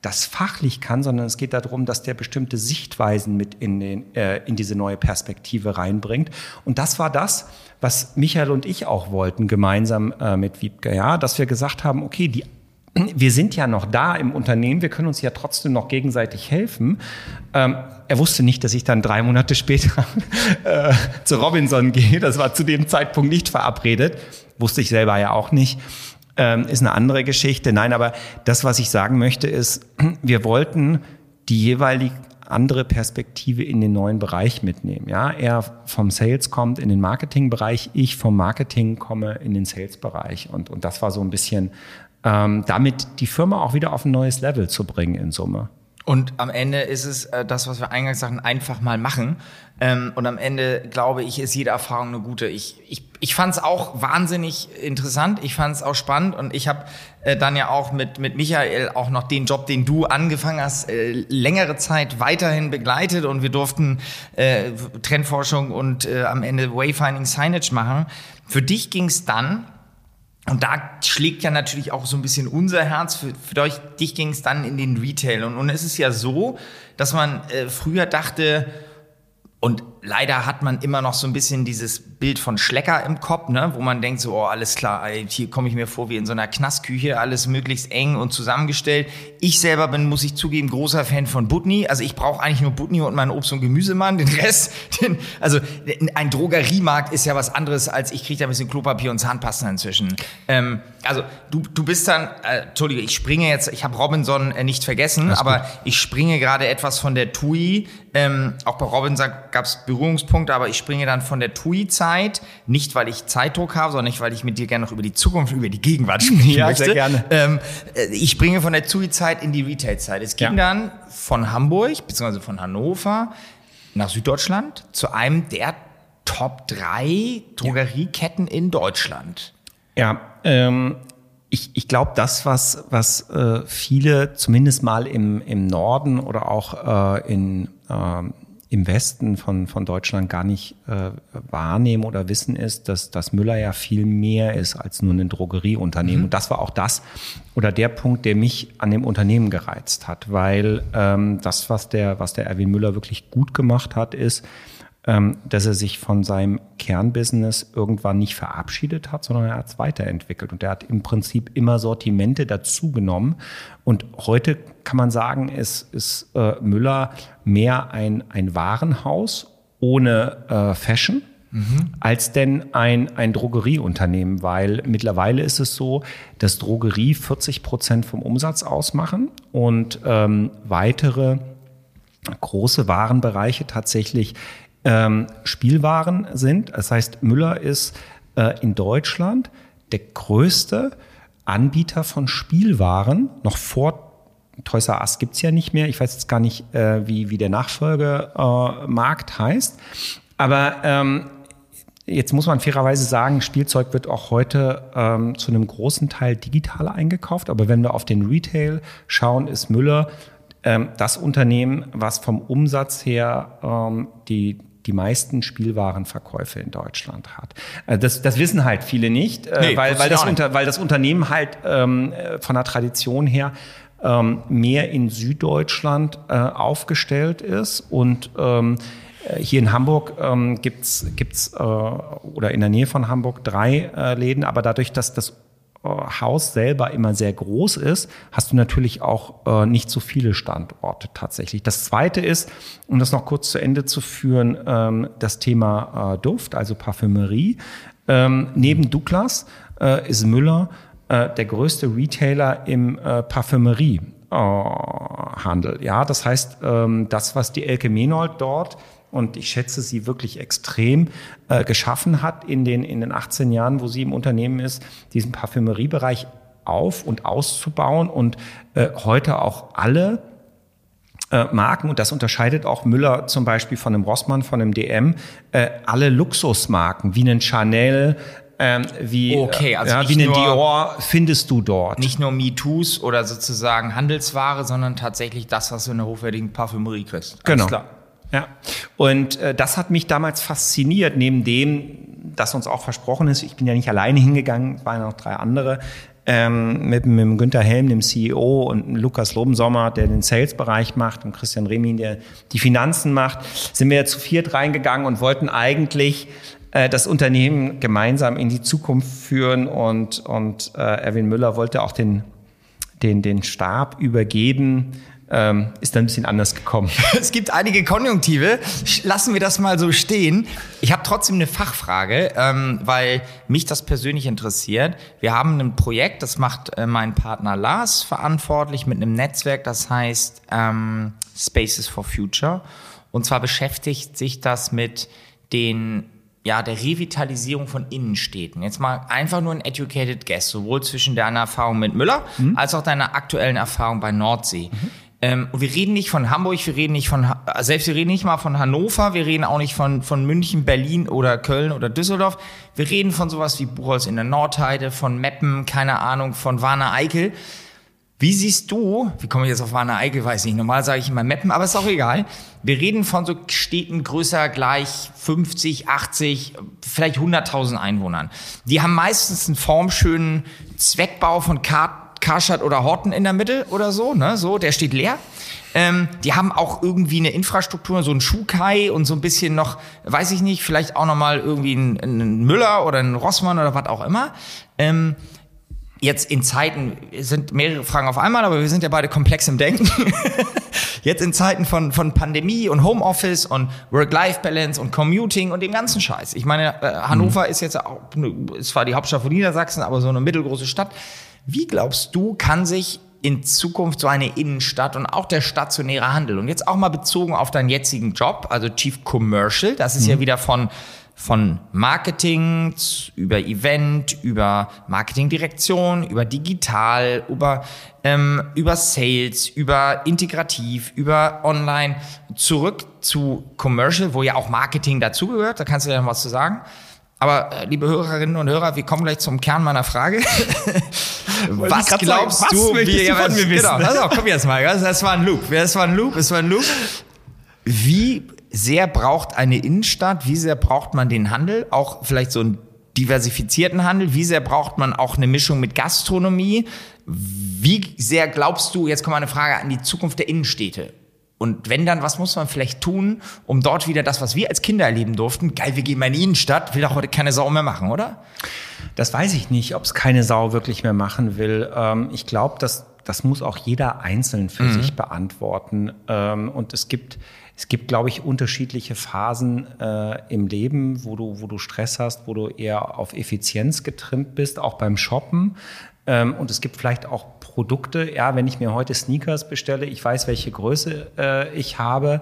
Speaker 3: das fachlich kann, sondern es geht darum, dass der bestimmte Sichtweisen mit in, den, äh, in diese neue Perspektive reinbringt. Und das war das, was Michael und ich auch wollten, gemeinsam äh, mit Wiebke, ja, dass wir gesagt haben, okay, die wir sind ja noch da im Unternehmen, wir können uns ja trotzdem noch gegenseitig helfen. Ähm, er wusste nicht, dass ich dann drei Monate später äh, zu Robinson gehe. Das war zu dem Zeitpunkt nicht verabredet. Wusste ich selber ja auch nicht ähm, ist eine andere Geschichte. Nein, aber das, was ich sagen möchte, ist, wir wollten die jeweilig andere Perspektive in den neuen Bereich mitnehmen. Ja, er vom Sales kommt in den Marketingbereich, ich vom Marketing komme in den Sales-Bereich. Und, und das war so ein bisschen, ähm, damit die Firma auch wieder auf ein neues Level zu bringen in Summe.
Speaker 2: Und am Ende ist es äh, das, was wir eingangs sagten, einfach mal machen. Ähm, und am Ende, glaube ich, ist jede Erfahrung eine gute. Ich, ich, ich fand es auch wahnsinnig interessant, ich fand es auch spannend und ich habe äh, dann ja auch mit, mit Michael auch noch den Job, den du angefangen hast, äh, längere Zeit weiterhin begleitet und wir durften äh, Trendforschung und äh, am Ende Wayfinding Signage machen. Für dich ging es dann und da schlägt ja natürlich auch so ein bisschen unser Herz. Für, für dich ging es dann in den Retail. Und, und es ist ja so, dass man äh, früher dachte, und leider hat man immer noch so ein bisschen dieses Bild von Schlecker im Kopf, ne? wo man denkt so, oh, alles klar, hier komme ich mir vor wie in so einer Knastküche, alles möglichst eng und zusammengestellt. Ich selber bin, muss ich zugeben, großer Fan von Butni. Also ich brauche eigentlich nur Butni und meinen Obst- und Gemüsemann. Den Rest, den, also ein Drogeriemarkt ist ja was anderes, als ich kriege da ein bisschen Klopapier und Zahnpasta inzwischen. Ähm, also du, du bist dann, äh, Entschuldige, ich springe jetzt, ich habe Robinson äh, nicht vergessen, aber ich springe gerade etwas von der TUI. Ähm, auch bei Robinson gab es Berührungspunkte, aber ich springe dann von der TUI-Zeit, nicht weil ich Zeitdruck habe, sondern nicht, weil ich mit dir gerne noch über die Zukunft, über die Gegenwart sprechen ja, möchte. Sehr gerne. Ähm, äh, ich springe von der TUI-Zeit in die Retail-Zeit. Es ging ja. dann von Hamburg, beziehungsweise von Hannover nach Süddeutschland zu einem der Top 3 Drogerieketten in Deutschland.
Speaker 3: Ja, ähm, ich, ich glaube, das, was, was äh, viele zumindest mal im, im Norden oder auch äh, in, äh, im Westen von, von Deutschland gar nicht äh, wahrnehmen oder wissen, ist, dass, dass Müller ja viel mehr ist als nur ein Drogerieunternehmen. Mhm. Und das war auch das oder der Punkt, der mich an dem Unternehmen gereizt hat, weil ähm, das, was der, was der Erwin Müller wirklich gut gemacht hat, ist, dass er sich von seinem Kernbusiness irgendwann nicht verabschiedet hat, sondern er hat es weiterentwickelt. Und er hat im Prinzip immer Sortimente dazugenommen. Und heute kann man sagen, ist, ist äh, Müller mehr ein, ein Warenhaus ohne äh, Fashion. Mhm. als denn ein, ein Drogerieunternehmen, weil mittlerweile ist es so, dass Drogerie 40 Prozent vom Umsatz ausmachen und ähm, weitere große Warenbereiche tatsächlich ähm, Spielwaren sind. Das heißt, Müller ist äh, in Deutschland der größte Anbieter von Spielwaren, noch vor Toys R Us gibt's ja nicht mehr. Ich weiß jetzt gar nicht, äh, wie, wie der Nachfolgemarkt äh, heißt. Aber ähm, Jetzt muss man fairerweise sagen, Spielzeug wird auch heute ähm, zu einem großen Teil digital eingekauft. Aber wenn wir auf den Retail schauen, ist Müller ähm, das Unternehmen, was vom Umsatz her ähm, die die meisten Spielwarenverkäufe in Deutschland hat. Äh, das, das wissen halt viele nicht, äh, nee, weil, weil, das unter, weil das Unternehmen halt ähm, von der Tradition her ähm, mehr in Süddeutschland äh, aufgestellt ist. Und ähm, hier in Hamburg ähm, gibt's gibt's äh, oder in der Nähe von Hamburg drei äh, Läden, aber dadurch, dass das Haus selber immer sehr groß ist, hast du natürlich auch äh, nicht so viele Standorte tatsächlich. Das zweite ist, um das noch kurz zu Ende zu führen, ähm, das Thema äh, Duft, also Parfümerie. Ähm, neben Douglas äh, ist Müller äh, der größte Retailer im äh, Parfümeriehandel. ja, das heißt, ähm, das, was die Elke Menold dort und ich schätze sie wirklich extrem äh, geschaffen hat in den, in den 18 Jahren, wo sie im Unternehmen ist, diesen Parfümeriebereich auf und auszubauen und äh, heute auch alle äh, Marken, und das unterscheidet auch Müller zum Beispiel von einem Rossmann, von einem DM, äh, alle Luxusmarken wie einen Chanel, ähm, wie, okay, also ja, wie einen Dior findest du dort.
Speaker 2: Nicht nur MeToos oder sozusagen Handelsware, sondern tatsächlich das, was du in der hochwertigen Parfümerie kriegst.
Speaker 3: Alles genau. Klar. Ja, und äh, das hat mich damals fasziniert, neben dem, das uns auch versprochen ist. Ich bin ja nicht alleine hingegangen, es waren ja noch drei andere. Ähm, mit, mit Günther Helm, dem CEO, und Lukas Lobensommer, der den Sales-Bereich macht, und Christian Remin, der die Finanzen macht, sind wir zu viert reingegangen und wollten eigentlich äh, das Unternehmen gemeinsam in die Zukunft führen. Und, und äh, Erwin Müller wollte auch den, den, den Stab übergeben ähm, ist dann ein bisschen anders gekommen.
Speaker 2: Es gibt einige Konjunktive. Lassen wir das mal so stehen. Ich habe trotzdem eine Fachfrage, ähm, weil mich das persönlich interessiert. Wir haben ein Projekt, das macht äh, mein Partner Lars verantwortlich mit einem Netzwerk, das heißt ähm, Spaces for Future. Und zwar beschäftigt sich das mit den ja, der Revitalisierung von Innenstädten. Jetzt mal einfach nur ein educated guess, sowohl zwischen deiner Erfahrung mit Müller mhm. als auch deiner aktuellen Erfahrung bei Nordsee. Mhm. Ähm, und wir reden nicht von Hamburg, wir reden nicht von, selbst wir reden nicht mal von Hannover, wir reden auch nicht von, von München, Berlin oder Köln oder Düsseldorf. Wir reden von sowas wie Buchholz in der Nordheide, von Meppen, keine Ahnung, von Warner Eickel. Wie siehst du, wie komme ich jetzt auf Warner Eickel, weiß nicht, normal sage ich immer Meppen, aber ist auch egal. Wir reden von so Städten größer gleich 50, 80, vielleicht 100.000 Einwohnern. Die haben meistens einen formschönen Zweckbau von Karten Karstadt oder Horten in der Mitte oder so, ne? So, der steht leer. Ähm, die haben auch irgendwie eine Infrastruktur, so ein Schuhkai und so ein bisschen noch, weiß ich nicht, vielleicht auch nochmal irgendwie ein, ein Müller oder ein Rossmann oder was auch immer. Ähm, jetzt in Zeiten, sind mehrere Fragen auf einmal, aber wir sind ja beide komplex im Denken. jetzt in Zeiten von, von Pandemie und Homeoffice und Work-Life-Balance und Commuting und dem ganzen Scheiß. Ich meine, äh, Hannover mhm. ist jetzt auch, ist zwar die Hauptstadt von Niedersachsen, aber so eine mittelgroße Stadt. Wie glaubst du, kann sich in Zukunft so eine Innenstadt und auch der stationäre Handel und jetzt auch mal bezogen auf deinen jetzigen Job, also Chief Commercial, das ist mhm. ja wieder von von Marketing über Event, über Marketingdirektion, über digital, über, ähm, über Sales, über integrativ, über Online, zurück zu Commercial, wo ja auch Marketing dazugehört. Da kannst du ja noch was zu sagen. Aber äh, liebe Hörerinnen und Hörer, wir kommen gleich zum Kern meiner Frage. was glaubst sagen, du,
Speaker 3: was wie, du von mir wissen?
Speaker 2: Genau, also, komm jetzt mal, das war ein Loop. Das war ein Loop, das war ein Loop. Wie sehr braucht eine Innenstadt, wie sehr braucht man den Handel, auch vielleicht so einen diversifizierten Handel, wie sehr braucht man auch eine Mischung mit Gastronomie, wie sehr glaubst du, jetzt kommt mal eine Frage an die Zukunft der Innenstädte. Und wenn dann, was muss man vielleicht tun, um dort wieder das, was wir als Kinder erleben durften, geil, wir gehen mal in die Innenstadt, will doch heute keine Sau mehr machen, oder?
Speaker 3: Das weiß ich nicht, ob es keine Sau wirklich mehr machen will. Ähm, ich glaube, dass das muss auch jeder einzeln für mhm. sich beantworten. Ähm, und es gibt es gibt, glaube ich, unterschiedliche Phasen äh, im Leben, wo du, wo du Stress hast, wo du eher auf Effizienz getrimmt bist, auch beim Shoppen. Ähm, und es gibt vielleicht auch Produkte, ja, wenn ich mir heute Sneakers bestelle, ich weiß, welche Größe äh, ich habe.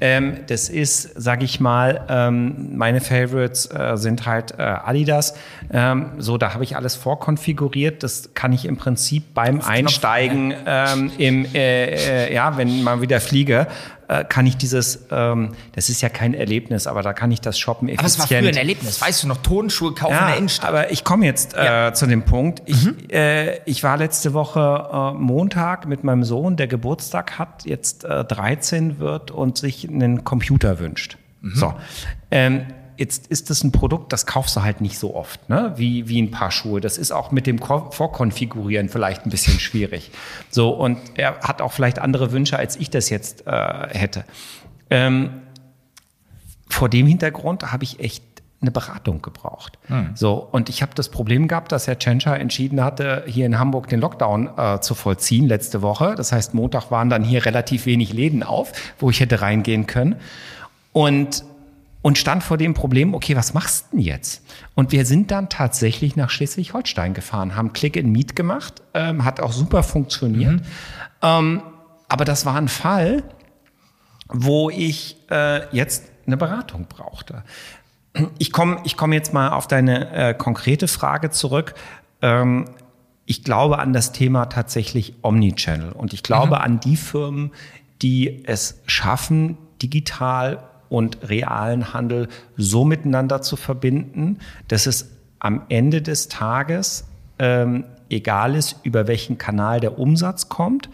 Speaker 3: Ähm, das ist, sage ich mal, ähm, meine Favorites äh, sind halt äh, Adidas. Ähm, so, da habe ich alles vorkonfiguriert. Das kann ich im Prinzip beim Einsteigen ähm, im, äh, äh, ja, wenn man wieder fliege, äh, kann ich dieses, ähm, das ist ja kein Erlebnis, aber da kann ich das Shoppen effizient. Aber es war früher
Speaker 2: ein Erlebnis, weißt du noch, Tonschuhe kaufen
Speaker 3: ja,
Speaker 2: in der Innenstadt.
Speaker 3: Aber ich komme jetzt äh, ja. zu dem Punkt. Ich, mhm. äh, ich war letzte Woche äh, Montag mit meinem Sohn, der Geburtstag hat, jetzt äh, 13 wird und sich einen Computer wünscht. Mhm. So. Ähm, Jetzt ist das ein Produkt, das kaufst du halt nicht so oft, ne? wie, wie ein paar Schuhe. Das ist auch mit dem Vorkonfigurieren vielleicht ein bisschen schwierig. So, und er hat auch vielleicht andere Wünsche, als ich das jetzt äh, hätte. Ähm, vor dem Hintergrund habe ich echt eine Beratung gebraucht. Hm. So, und ich habe das Problem gehabt, dass Herr Tschentscher entschieden hatte, hier in Hamburg den Lockdown äh, zu vollziehen letzte Woche. Das heißt, Montag waren dann hier relativ wenig Läden auf, wo ich hätte reingehen können. Und und stand vor dem Problem, okay, was machst du denn jetzt? Und wir sind dann tatsächlich nach Schleswig-Holstein gefahren, haben Click in Meet gemacht, ähm, hat auch super funktioniert. Mhm. Ähm, aber das war ein Fall, wo ich äh, jetzt eine Beratung brauchte. Ich komme ich komm jetzt mal auf deine äh, konkrete Frage zurück. Ähm, ich glaube an das Thema tatsächlich Omnichannel und ich glaube mhm. an die Firmen, die es schaffen, digital und realen Handel so miteinander zu verbinden, dass es am Ende des Tages ähm, egal ist, über welchen Kanal der Umsatz kommt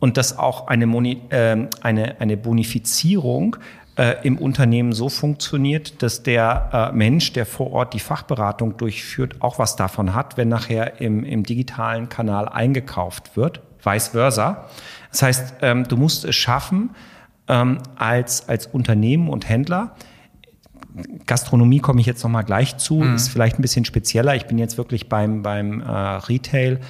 Speaker 3: und dass auch eine, Moni äh, eine, eine Bonifizierung äh, im Unternehmen so funktioniert, dass der äh, Mensch, der vor Ort die Fachberatung durchführt, auch was davon hat, wenn nachher im, im digitalen Kanal eingekauft wird, vice versa. Das heißt, ähm, du musst es schaffen, ähm, als, als Unternehmen und Händler. Gastronomie komme ich jetzt noch mal gleich zu, mhm. ist vielleicht ein bisschen spezieller. Ich bin jetzt wirklich beim, beim äh, Retail,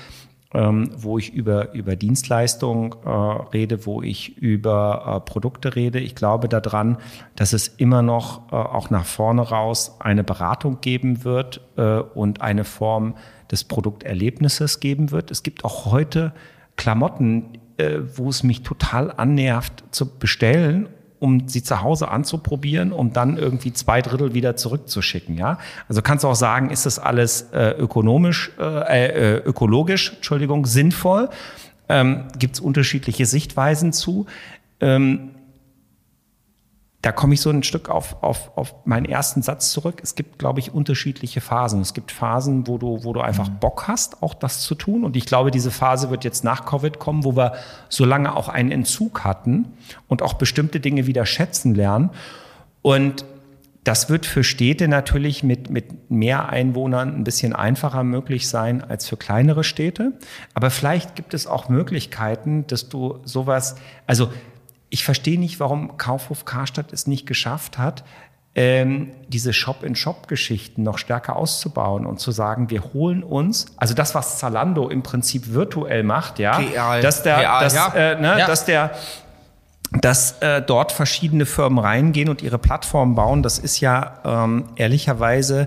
Speaker 3: ähm, wo ich über, über Dienstleistungen äh, rede, wo ich über äh, Produkte rede. Ich glaube daran, dass es immer noch äh, auch nach vorne raus eine Beratung geben wird äh, und eine Form des Produkterlebnisses geben wird. Es gibt auch heute Klamotten, äh, wo es mich total annervt zu bestellen um sie zu Hause anzuprobieren, um dann irgendwie zwei Drittel wieder zurückzuschicken. Ja, also kannst du auch sagen, ist das alles äh, ökonomisch, äh, äh, ökologisch, Entschuldigung, sinnvoll? Ähm, Gibt es unterschiedliche Sichtweisen zu? Ähm, da komme ich so ein Stück auf, auf, auf meinen ersten Satz zurück. Es gibt, glaube ich, unterschiedliche Phasen. Es gibt Phasen, wo du, wo du einfach mhm. Bock hast, auch das zu tun. Und ich glaube, diese Phase wird jetzt nach Covid kommen, wo wir so lange auch einen Entzug hatten und auch bestimmte Dinge wieder schätzen lernen. Und das wird für Städte natürlich mit, mit mehr Einwohnern ein bisschen einfacher möglich sein als für kleinere Städte. Aber vielleicht gibt es auch Möglichkeiten, dass du sowas, also ich verstehe nicht, warum Kaufhof Karstadt es nicht geschafft hat, ähm, diese Shop-in-Shop-Geschichten noch stärker auszubauen und zu sagen, wir holen uns, also das, was Zalando im Prinzip virtuell macht, ja,
Speaker 2: Real.
Speaker 3: dass der,
Speaker 2: Real,
Speaker 3: dass,
Speaker 2: ja.
Speaker 3: äh, ne,
Speaker 2: Ja.
Speaker 3: dass der dass äh, dort verschiedene Firmen reingehen und ihre Plattform bauen, das ist ja ähm, ehrlicherweise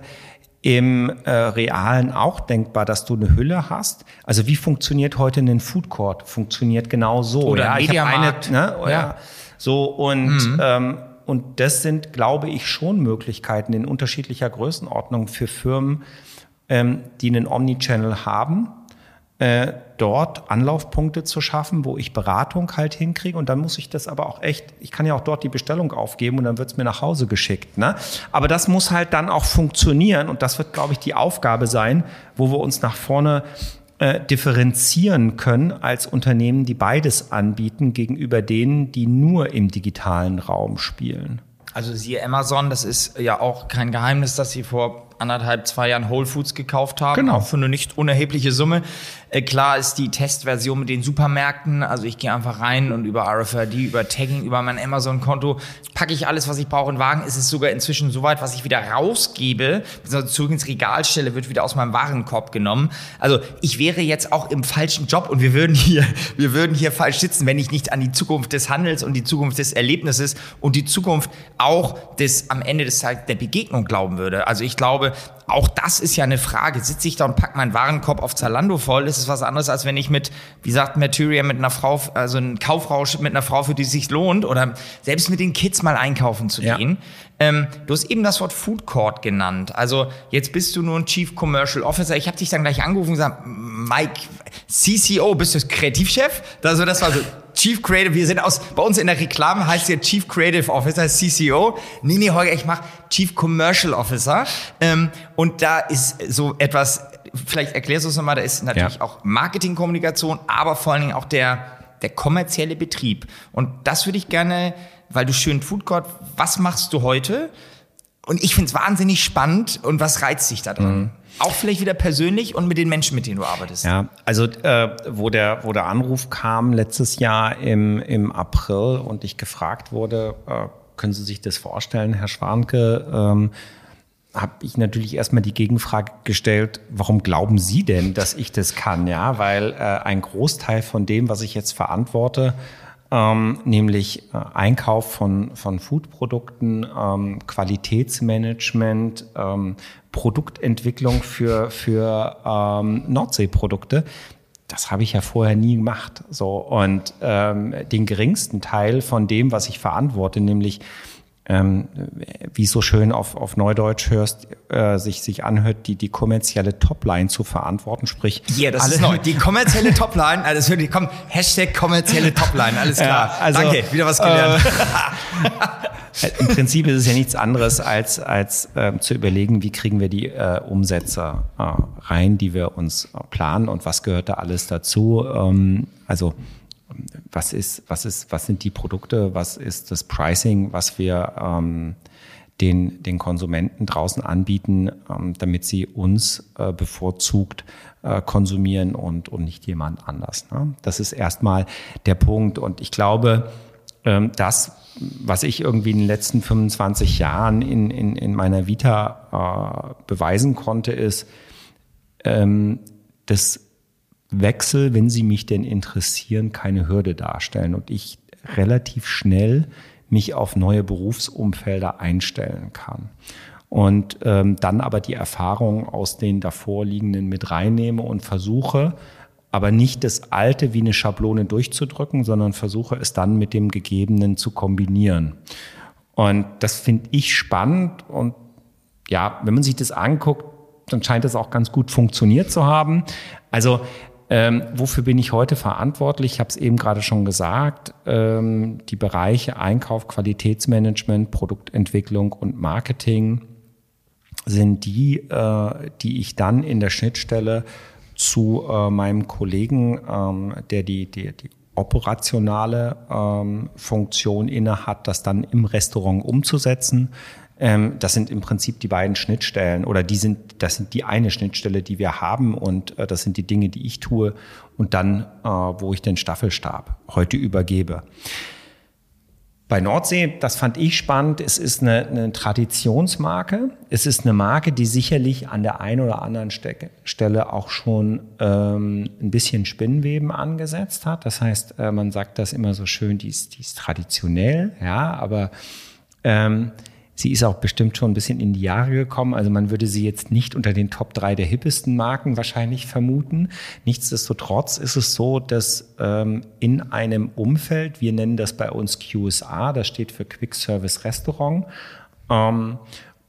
Speaker 3: im äh, Realen auch denkbar, dass du eine Hülle hast. Also wie funktioniert heute ein Food Court? Funktioniert genau so.
Speaker 2: Oder
Speaker 3: ja,
Speaker 2: ein
Speaker 3: ich
Speaker 2: Mediamarkt.
Speaker 3: Eine, ne,
Speaker 2: Ja.
Speaker 3: ja. So und ähm, und das sind, glaube ich, schon Möglichkeiten in unterschiedlicher Größenordnung für Firmen, ähm, die einen Omnichannel haben, äh, dort Anlaufpunkte zu schaffen, wo ich Beratung halt hinkriege und dann muss ich das aber auch echt, ich kann ja auch dort die Bestellung aufgeben und dann wird's mir nach Hause geschickt. Ne? Aber das muss halt dann auch funktionieren und das wird, glaube ich, die Aufgabe sein, wo wir uns nach vorne äh, differenzieren können als Unternehmen, die beides anbieten, gegenüber denen, die nur im digitalen Raum spielen.
Speaker 2: Also siehe Amazon, das ist ja auch kein Geheimnis, dass sie vor anderthalb, zwei Jahren Whole Foods gekauft haben,
Speaker 3: Genau.
Speaker 2: auch für eine nicht unerhebliche Summe. Äh, klar ist die Testversion mit den Supermärkten, also ich gehe einfach rein und über RFID, über Tagging, über mein Amazon-Konto packe ich alles, was ich brauche in Wagen. Es ist sogar inzwischen so weit, was ich wieder rausgebe, also zurück ins Regal stelle, wird wieder aus meinem Warenkorb genommen. Also ich wäre jetzt auch im falschen Job und wir würden hier, wir würden hier falsch sitzen, wenn ich nicht an die Zukunft des Handels und die Zukunft des Erlebnisses und die Zukunft auch des am Ende des Tages der Begegnung glauben würde. Also ich glaube, auch das ist ja eine Frage. Sitze ich da und pack meinen Warenkorb auf Zalando voll? Ist was anderes, als wenn ich mit, wie sagt Materia, mit einer Frau, also ein Kaufrausch mit einer Frau, für die es sich lohnt, oder selbst mit den Kids mal einkaufen zu
Speaker 3: Ja.
Speaker 2: gehen. Ähm, du hast eben das Wort Food Court genannt. Also jetzt bist du nur ein Chief Commercial Officer. Ich habe dich dann gleich angerufen und gesagt, Mike, CCO, bist du Kreativchef? Also das war so Chief Creative. Wir sind aus, bei uns in der Reklame heißt ja Chief Creative Officer, CCO. Nee, nee, Holger, ich mach Chief Commercial Officer. Ähm, und da ist so etwas, vielleicht erklärst du es nochmal, da ist natürlich
Speaker 3: Ja.
Speaker 2: auch Marketingkommunikation, aber vor allen Dingen auch der, der kommerzielle Betrieb. Und das würde ich gerne, weil du schön Food Court, was machst du heute? Und ich finde es wahnsinnig spannend und was reizt dich da dran? Auch vielleicht wieder persönlich und mit den Menschen, mit denen du arbeitest.
Speaker 3: Ja, also äh, wo, der, wo der Anruf kam letztes Jahr im, im April und ich gefragt wurde, äh, können Sie sich das vorstellen, Herr Schwanke, ähm, habe ich natürlich erstmal die Gegenfrage gestellt, warum glauben Sie denn, dass ich das kann? Ja, weil äh, ein Großteil von dem, was ich jetzt verantworte, ähm, nämlich äh, Einkauf von, von Foodprodukten, ähm, Qualitätsmanagement, ähm, Produktentwicklung für, für ähm, Nordseeprodukte. Das habe ich ja vorher nie gemacht. So und ähm, den geringsten Teil von dem, was ich verantworte, nämlich ähm, wie es so schön auf, auf Neudeutsch hörst, äh, sich, sich anhört, die, die kommerzielle Topline zu verantworten, sprich
Speaker 2: Ja, das
Speaker 3: alle-
Speaker 2: ist neu. Die kommerzielle Topline, also würde ich, komm, Hashtag kommerzielle Topline, alles klar.
Speaker 3: Ja, also,
Speaker 2: Danke, wieder was gelernt.
Speaker 3: Im Prinzip ist es ja nichts anderes, als, als ähm, zu überlegen, wie kriegen wir die äh, Umsätze äh, rein, die wir uns äh, planen und was gehört da alles dazu. Ähm, also was ist, was ist, was sind die Produkte, was ist das Pricing, was wir ähm, den, den Konsumenten draußen anbieten, ähm, damit sie uns äh, bevorzugt äh, konsumieren und, und nicht jemand anders. Ne? Das ist erstmal der Punkt. Und ich glaube, ähm, das, was ich irgendwie in den letzten 25 Jahren in, in, in meiner Vita äh, beweisen konnte, ist, ähm, dass Wechsel, wenn sie mich denn interessieren, keine Hürde darstellen und ich relativ schnell mich auf neue Berufsumfelder einstellen kann. Und ähm, dann aber die Erfahrung aus den davor liegenden mit reinnehme und versuche, aber nicht das Alte wie eine Schablone durchzudrücken, sondern versuche es dann mit dem Gegebenen zu kombinieren. Und das finde ich spannend und ja, wenn man sich das anguckt, dann scheint es auch ganz gut funktioniert zu haben. Also ähm, wofür bin ich heute verantwortlich? Ich habe es eben gerade schon gesagt. Ähm, die Bereiche Einkauf, Qualitätsmanagement, Produktentwicklung und Marketing sind die, äh, die ich dann in der Schnittstelle zu äh, meinem Kollegen, ähm, der die, die, die operationale ähm, Funktion innehat, das dann im Restaurant umzusetzen. Ähm, das sind im Prinzip die beiden Schnittstellen oder die sind, das sind die eine Schnittstelle, die wir haben und äh, das sind die Dinge, die ich tue und dann, äh, wo ich den Staffelstab heute übergebe. Bei Nordsee, das fand ich spannend, es ist eine, eine, Traditionsmarke. Es ist eine Marke, die sicherlich an der einen oder anderen Stelle auch schon ähm, ein bisschen Spinnweben angesetzt hat. Das heißt, äh, man sagt das immer so schön, die ist, die ist traditionell, ja, aber ähm, Sie ist auch bestimmt schon ein bisschen in die Jahre gekommen. Also man würde sie jetzt nicht unter den Top 3 der hippesten Marken wahrscheinlich vermuten. Nichtsdestotrotz ist es so, dass ähm, in einem Umfeld, wir nennen das bei uns QSA, das steht für Quick Service Restaurant, ähm,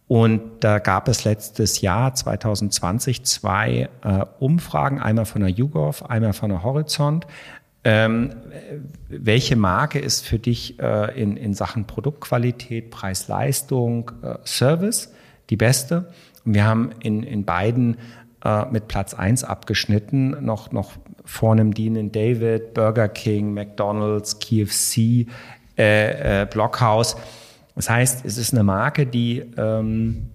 Speaker 3: und da gab es letztes Jahr 2020 zwei äh, Umfragen, einmal von der YouGov, einmal von der Horizont, ähm, welche Marke ist für dich äh, in, in Sachen Produktqualität, Preis-Leistung, äh, Service die beste? Und wir haben in, in beiden äh, mit Platz eins abgeschnitten, noch, noch vornem dienen David, Burger King, McDonald's, KFC, äh, äh, Blockhaus. Das heißt, es ist eine Marke, die ähm,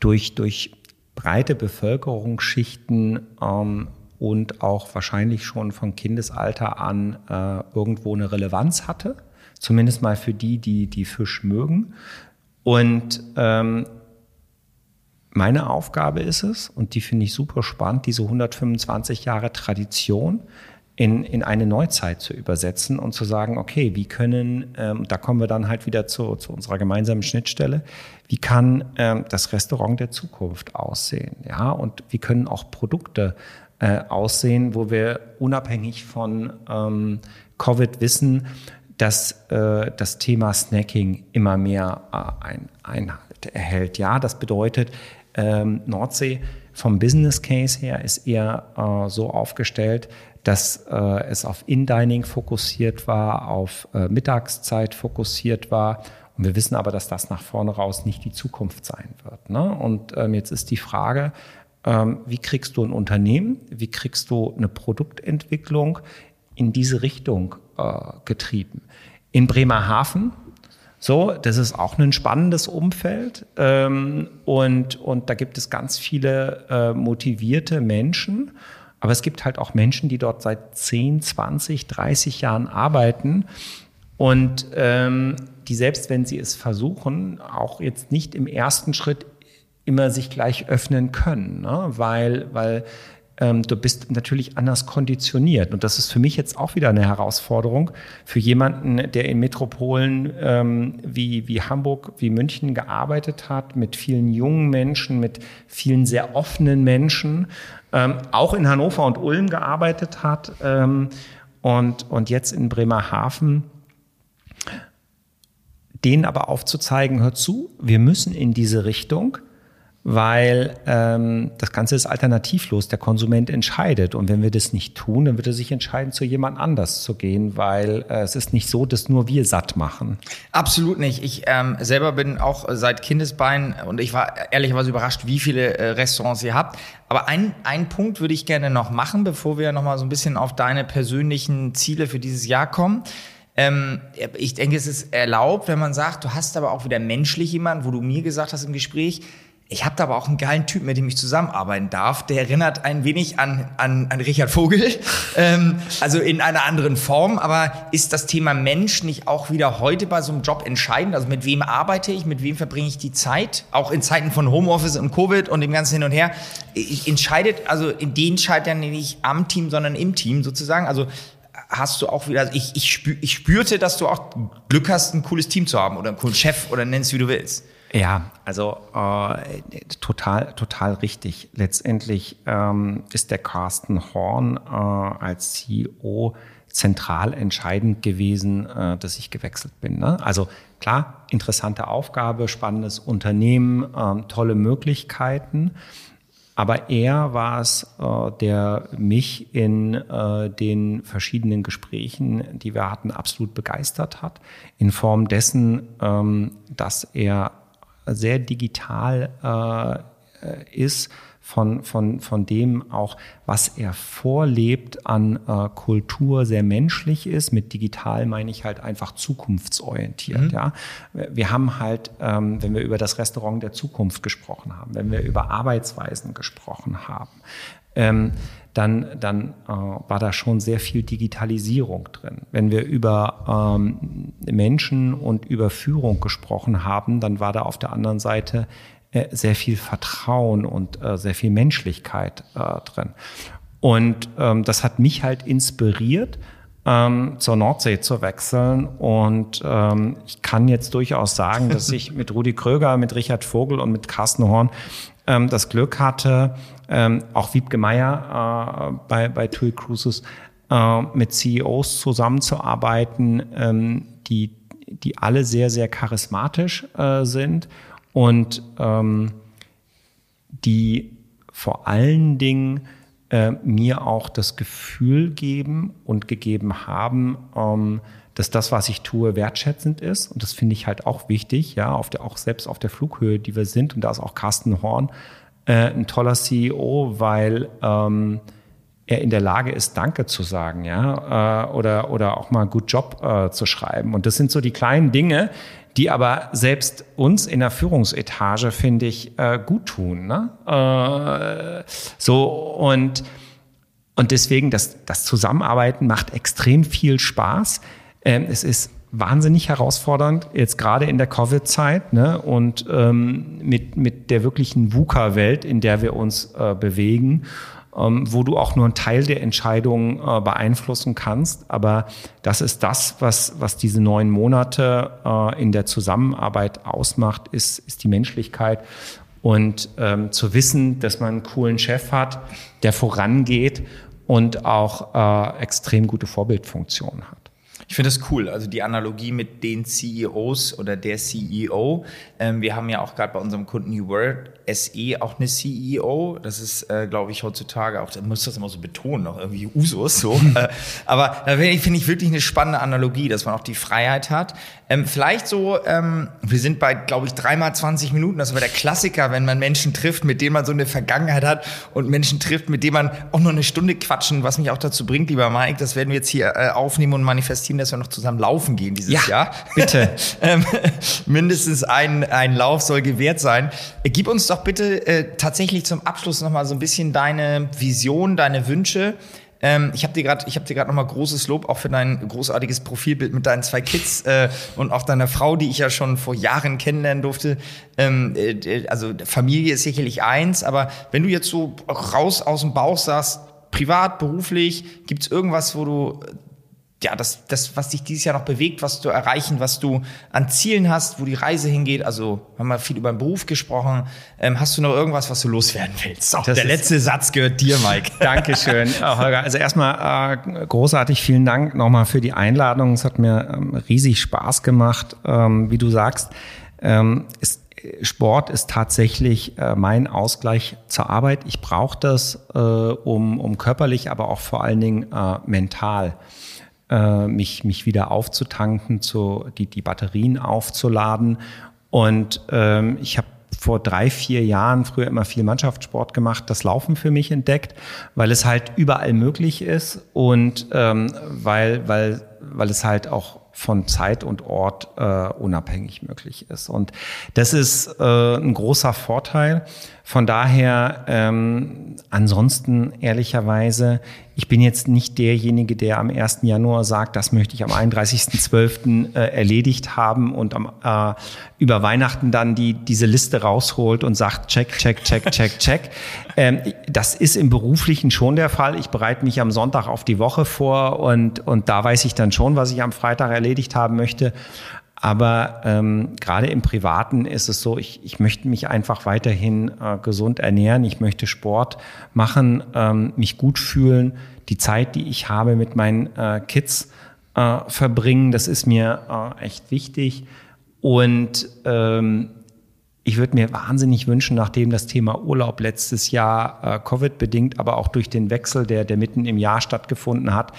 Speaker 3: durch, durch breite Bevölkerungsschichten ähm, und auch wahrscheinlich schon von Kindesalter an äh, irgendwo eine Relevanz hatte. Zumindest mal für die, die die Fisch mögen. Und ähm, meine Aufgabe ist es, und die finde ich super spannend, diese 125 Jahre Tradition in, in eine Neuzeit zu übersetzen und zu sagen, okay, wie können, ähm, da kommen wir dann halt wieder zu, zu unserer gemeinsamen Schnittstelle, wie kann ähm, das Restaurant der Zukunft aussehen? Ja, und wie können auch Produkte äh, aussehen, wo wir unabhängig von ähm, Covid wissen, dass äh, das Thema Snacking immer mehr äh, ein, Einhalt erhält. Ja, das bedeutet, ähm, Nordsee vom Business Case her ist eher äh, so aufgestellt, dass äh, es auf In-Dining fokussiert war, auf äh, Mittagszeit fokussiert war. Und wir wissen aber, dass das nach vorne raus nicht die Zukunft sein wird. Ne? Und ähm, jetzt ist die Frage, ähm, wie kriegst du ein Unternehmen, wie kriegst du eine Produktentwicklung in diese Richtung äh, getrieben. In Bremerhaven, so, das ist auch ein spannendes Umfeld. Ähm, und, und da gibt es ganz viele äh, motivierte Menschen, aber es gibt halt auch Menschen, die dort seit 10, 20, 30 Jahren arbeiten und ähm, die selbst wenn sie es versuchen, auch jetzt nicht im ersten Schritt immer sich gleich öffnen können, ne? weil, weil ähm, du bist natürlich anders konditioniert. Und das ist für mich jetzt auch wieder eine Herausforderung für jemanden, der in Metropolen ähm, wie, wie Hamburg, wie München gearbeitet hat, mit vielen jungen Menschen, mit vielen sehr offenen Menschen, ähm, auch in Hannover und Ulm gearbeitet hat ähm, und, und jetzt in Bremerhaven denen aber aufzuzeigen, hört zu, wir müssen in diese Richtung weil ähm, das Ganze ist alternativlos. Der Konsument entscheidet. Und wenn wir das nicht tun, dann wird er sich entscheiden, zu jemand anders zu gehen, weil äh, es ist nicht so, dass nur wir satt machen.
Speaker 2: Absolut nicht. Ich ähm, selber bin auch seit Kindesbein und ich war ehrlicherweise überrascht, wie viele äh, Restaurants ihr habt. Aber ein, ein Punkt würde ich gerne noch machen, bevor wir noch mal so ein bisschen auf deine persönlichen Ziele für dieses Jahr kommen. Ähm, ich denke, es ist erlaubt, wenn man sagt, du hast aber auch wieder menschlich jemanden, wo du mir gesagt hast im Gespräch, ich habe da aber auch einen geilen Typ, mit dem ich zusammenarbeiten darf. Der erinnert ein wenig an, an, an Richard Vogel, ähm, also in einer anderen Form. Aber ist das Thema Mensch nicht auch wieder heute bei so einem Job entscheidend? Also mit wem arbeite ich, mit wem verbringe ich die Zeit? Auch in Zeiten von Homeoffice und Covid und dem ganzen Hin und Her. Ich entscheidet, also in den scheitern nicht am Team, sondern im Team sozusagen. Also hast du auch wieder, ich, ich, spür, ich spürte, dass du auch Glück hast, ein cooles Team zu haben oder einen coolen Chef oder nennst wie du willst.
Speaker 3: Ja, also äh, total, total richtig. Letztendlich ähm, ist der Carsten Horn äh, als CEO zentral entscheidend gewesen, äh, dass ich gewechselt bin. Ne? Also klar, interessante Aufgabe, spannendes Unternehmen, äh, tolle Möglichkeiten. Aber er war es, äh, der mich in äh, den verschiedenen Gesprächen, die wir hatten, absolut begeistert hat. In Form dessen, ähm, dass er sehr digital äh, ist, von, von, von dem auch, was er vorlebt an äh, Kultur sehr menschlich ist. Mit digital meine ich halt einfach zukunftsorientiert. Mhm. Ja. Wir haben halt, ähm, wenn wir über das Restaurant der Zukunft gesprochen haben, wenn wir über Arbeitsweisen gesprochen haben, ähm, dann, dann äh, war da schon sehr viel Digitalisierung drin. Wenn wir über ähm, Menschen und über Führung gesprochen haben, dann war da auf der anderen Seite äh, sehr viel Vertrauen und äh, sehr viel Menschlichkeit äh, drin. Und ähm, das hat mich halt inspiriert, ähm, zur Nordsee zu wechseln. Und ähm, ich kann jetzt durchaus sagen, dass ich mit Rudi Kröger, mit Richard Vogel und mit Carsten Horn ähm, das Glück hatte, ähm, auch Wiebke Meier äh, bei, bei TUI Cruises, äh, mit CEOs zusammenzuarbeiten, ähm, die, die alle sehr, sehr charismatisch äh, sind und ähm, die vor allen Dingen äh, mir auch das Gefühl geben und gegeben haben, ähm, dass das, was ich tue, wertschätzend ist. Und das finde ich halt auch wichtig, ja, auf der, auch selbst auf der Flughöhe, die wir sind. Und da ist auch Carsten Horn äh, ein toller CEO, weil ähm, er in der Lage ist, Danke zu sagen, ja, äh, oder, oder auch mal Good Job äh, zu schreiben. Und das sind so die kleinen Dinge, die aber selbst uns in der Führungsetage, finde ich, äh, gut tun. Ne? Äh, so und, und deswegen, das, das Zusammenarbeiten macht extrem viel Spaß. Ähm, es ist wahnsinnig herausfordernd, jetzt gerade in der Covid-Zeit ne? und ähm, mit, mit der wirklichen VUCA-Welt, in der wir uns äh, bewegen ähm, wo du auch nur einen Teil der Entscheidungen äh, beeinflussen kannst. Aber das ist das, was, was diese neun Monate äh, in der Zusammenarbeit ausmacht, ist, ist die Menschlichkeit. Und ähm, zu wissen, dass man einen coolen Chef hat, der vorangeht und auch äh, extrem gute Vorbildfunktionen hat.
Speaker 2: Ich finde das cool, also die Analogie mit den CEOs oder der CEO. Ähm, wir haben ja auch gerade bei unserem Kunden New World SE auch eine CEO. Das ist, äh, glaube ich, heutzutage auch, da muss das immer so betonen, noch irgendwie Usus so. äh, aber da finde ich wirklich eine spannende Analogie, dass man auch die Freiheit hat. Ähm, vielleicht so, ähm, wir sind bei, glaube ich, dreimal 20 Minuten. Das war der Klassiker, wenn man Menschen trifft, mit denen man so eine Vergangenheit hat und Menschen trifft, mit denen man auch nur eine Stunde quatschen, was mich auch dazu bringt, lieber Mike, das werden wir jetzt hier äh, aufnehmen und manifestieren, dass wir noch zusammen laufen gehen dieses ja, Jahr.
Speaker 3: Bitte.
Speaker 2: ähm, mindestens ein, ein Lauf soll gewährt sein. Gib uns doch bitte äh, tatsächlich zum Abschluss nochmal so ein bisschen deine Vision, deine Wünsche. Ähm, ich habe dir gerade, ich nochmal großes Lob auch für dein großartiges Profilbild mit deinen zwei Kids äh, und auch deiner Frau, die ich ja schon vor Jahren kennenlernen durfte. Ähm, äh, also Familie ist sicherlich eins, aber wenn du jetzt so raus aus dem Bauch sagst, privat, beruflich, gibt's irgendwas, wo du ja, das, das, was dich dieses Jahr noch bewegt, was du erreichen, was du an Zielen hast, wo die Reise hingeht. Also haben wir viel über den Beruf gesprochen. Ähm, hast du noch irgendwas, was du loswerden willst?
Speaker 3: So, der letzte Satz gehört dir, Mike. Dankeschön, Holger. Also erstmal äh, großartig vielen Dank nochmal für die Einladung. Es hat mir ähm, riesig Spaß gemacht. Ähm, wie du sagst, ähm, ist, Sport ist tatsächlich äh, mein Ausgleich zur Arbeit. Ich brauche das, äh, um, um körperlich, aber auch vor allen Dingen äh, mental äh, mich, mich wieder aufzutanken, zu, die, die Batterien aufzuladen. Und ähm, ich habe vor drei, vier Jahren früher immer viel Mannschaftssport gemacht, das Laufen für mich entdeckt, weil es halt überall möglich ist und ähm, weil, weil, weil es halt auch von Zeit und Ort äh, unabhängig möglich ist. Und das ist äh, ein großer Vorteil. Von daher, ähm, ansonsten ehrlicherweise, ich bin jetzt nicht derjenige, der am 1. Januar sagt, das möchte ich am 31.12. Äh, erledigt haben und am, äh, über Weihnachten dann die, diese Liste rausholt und sagt, check, check, check, check, check. Ähm, das ist im Beruflichen schon der Fall. Ich bereite mich am Sonntag auf die Woche vor und, und da weiß ich dann schon, was ich am Freitag erledigt haben möchte. Aber ähm, gerade im Privaten ist es so, ich, ich möchte mich einfach weiterhin äh, gesund ernähren, ich möchte Sport machen, ähm, mich gut fühlen, die Zeit, die ich habe mit meinen äh, Kids äh, verbringen, das ist mir äh, echt wichtig. Und ähm, ich würde mir wahnsinnig wünschen, nachdem das Thema Urlaub letztes Jahr äh, Covid-bedingt, aber auch durch den Wechsel, der, der mitten im Jahr stattgefunden hat,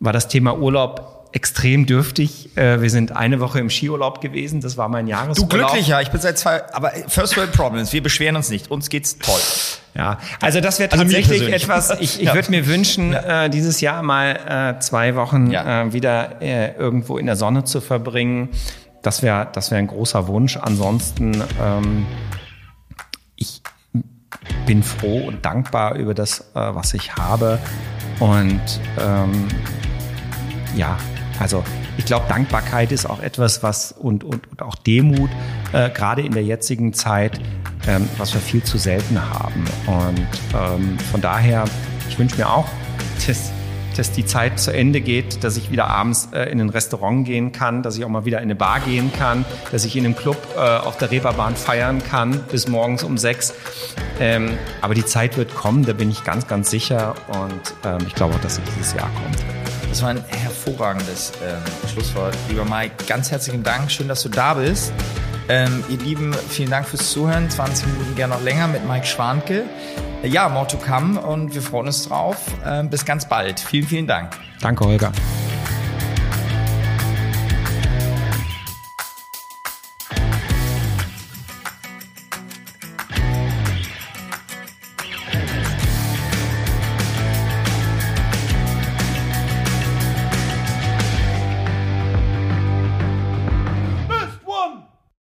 Speaker 3: war das Thema Urlaub extrem dürftig. Äh, wir sind eine Woche im Skiurlaub gewesen. Das war mein Jahresurlaub.
Speaker 2: Du glücklicher. Ich bin seit zwei, aber First World Problems. Wir beschweren uns nicht. Uns geht's toll.
Speaker 3: Ja, also das wäre also tatsächlich etwas, ich, ich ja. würde mir wünschen, ja. äh, dieses Jahr mal äh, zwei Wochen ja. äh, wieder äh, irgendwo in der Sonne zu verbringen. Das wäre das wäre ein großer Wunsch. Ansonsten, ähm, ich bin froh und dankbar über das, äh, was ich habe. Und ähm, ja, also ich glaube, Dankbarkeit ist auch etwas, was und, und, und auch Demut, äh, gerade in der jetzigen Zeit, ähm, was wir viel zu selten haben. Und ähm, von daher, ich wünsche mir auch, dass, dass die Zeit zu Ende geht, dass ich wieder abends äh, in ein Restaurant gehen kann, dass ich auch mal wieder in eine Bar gehen kann, dass ich in einem Club äh, auf der Reeperbahn feiern kann bis morgens um sechs. Ähm, aber die Zeit wird kommen, da bin ich ganz, ganz sicher und ähm, ich glaube auch, dass sie dieses Jahr kommt.
Speaker 2: Das war ein hervorragendes äh, Schlusswort. Lieber Mike, ganz herzlichen Dank. Schön, dass du da bist. Ähm, ihr Lieben, vielen Dank fürs Zuhören. 20 Minuten gerne noch länger mit Mike Schwanke. Ja, more to come und wir freuen uns drauf. Ähm, bis ganz bald. Vielen, vielen Dank.
Speaker 3: Danke, Holger.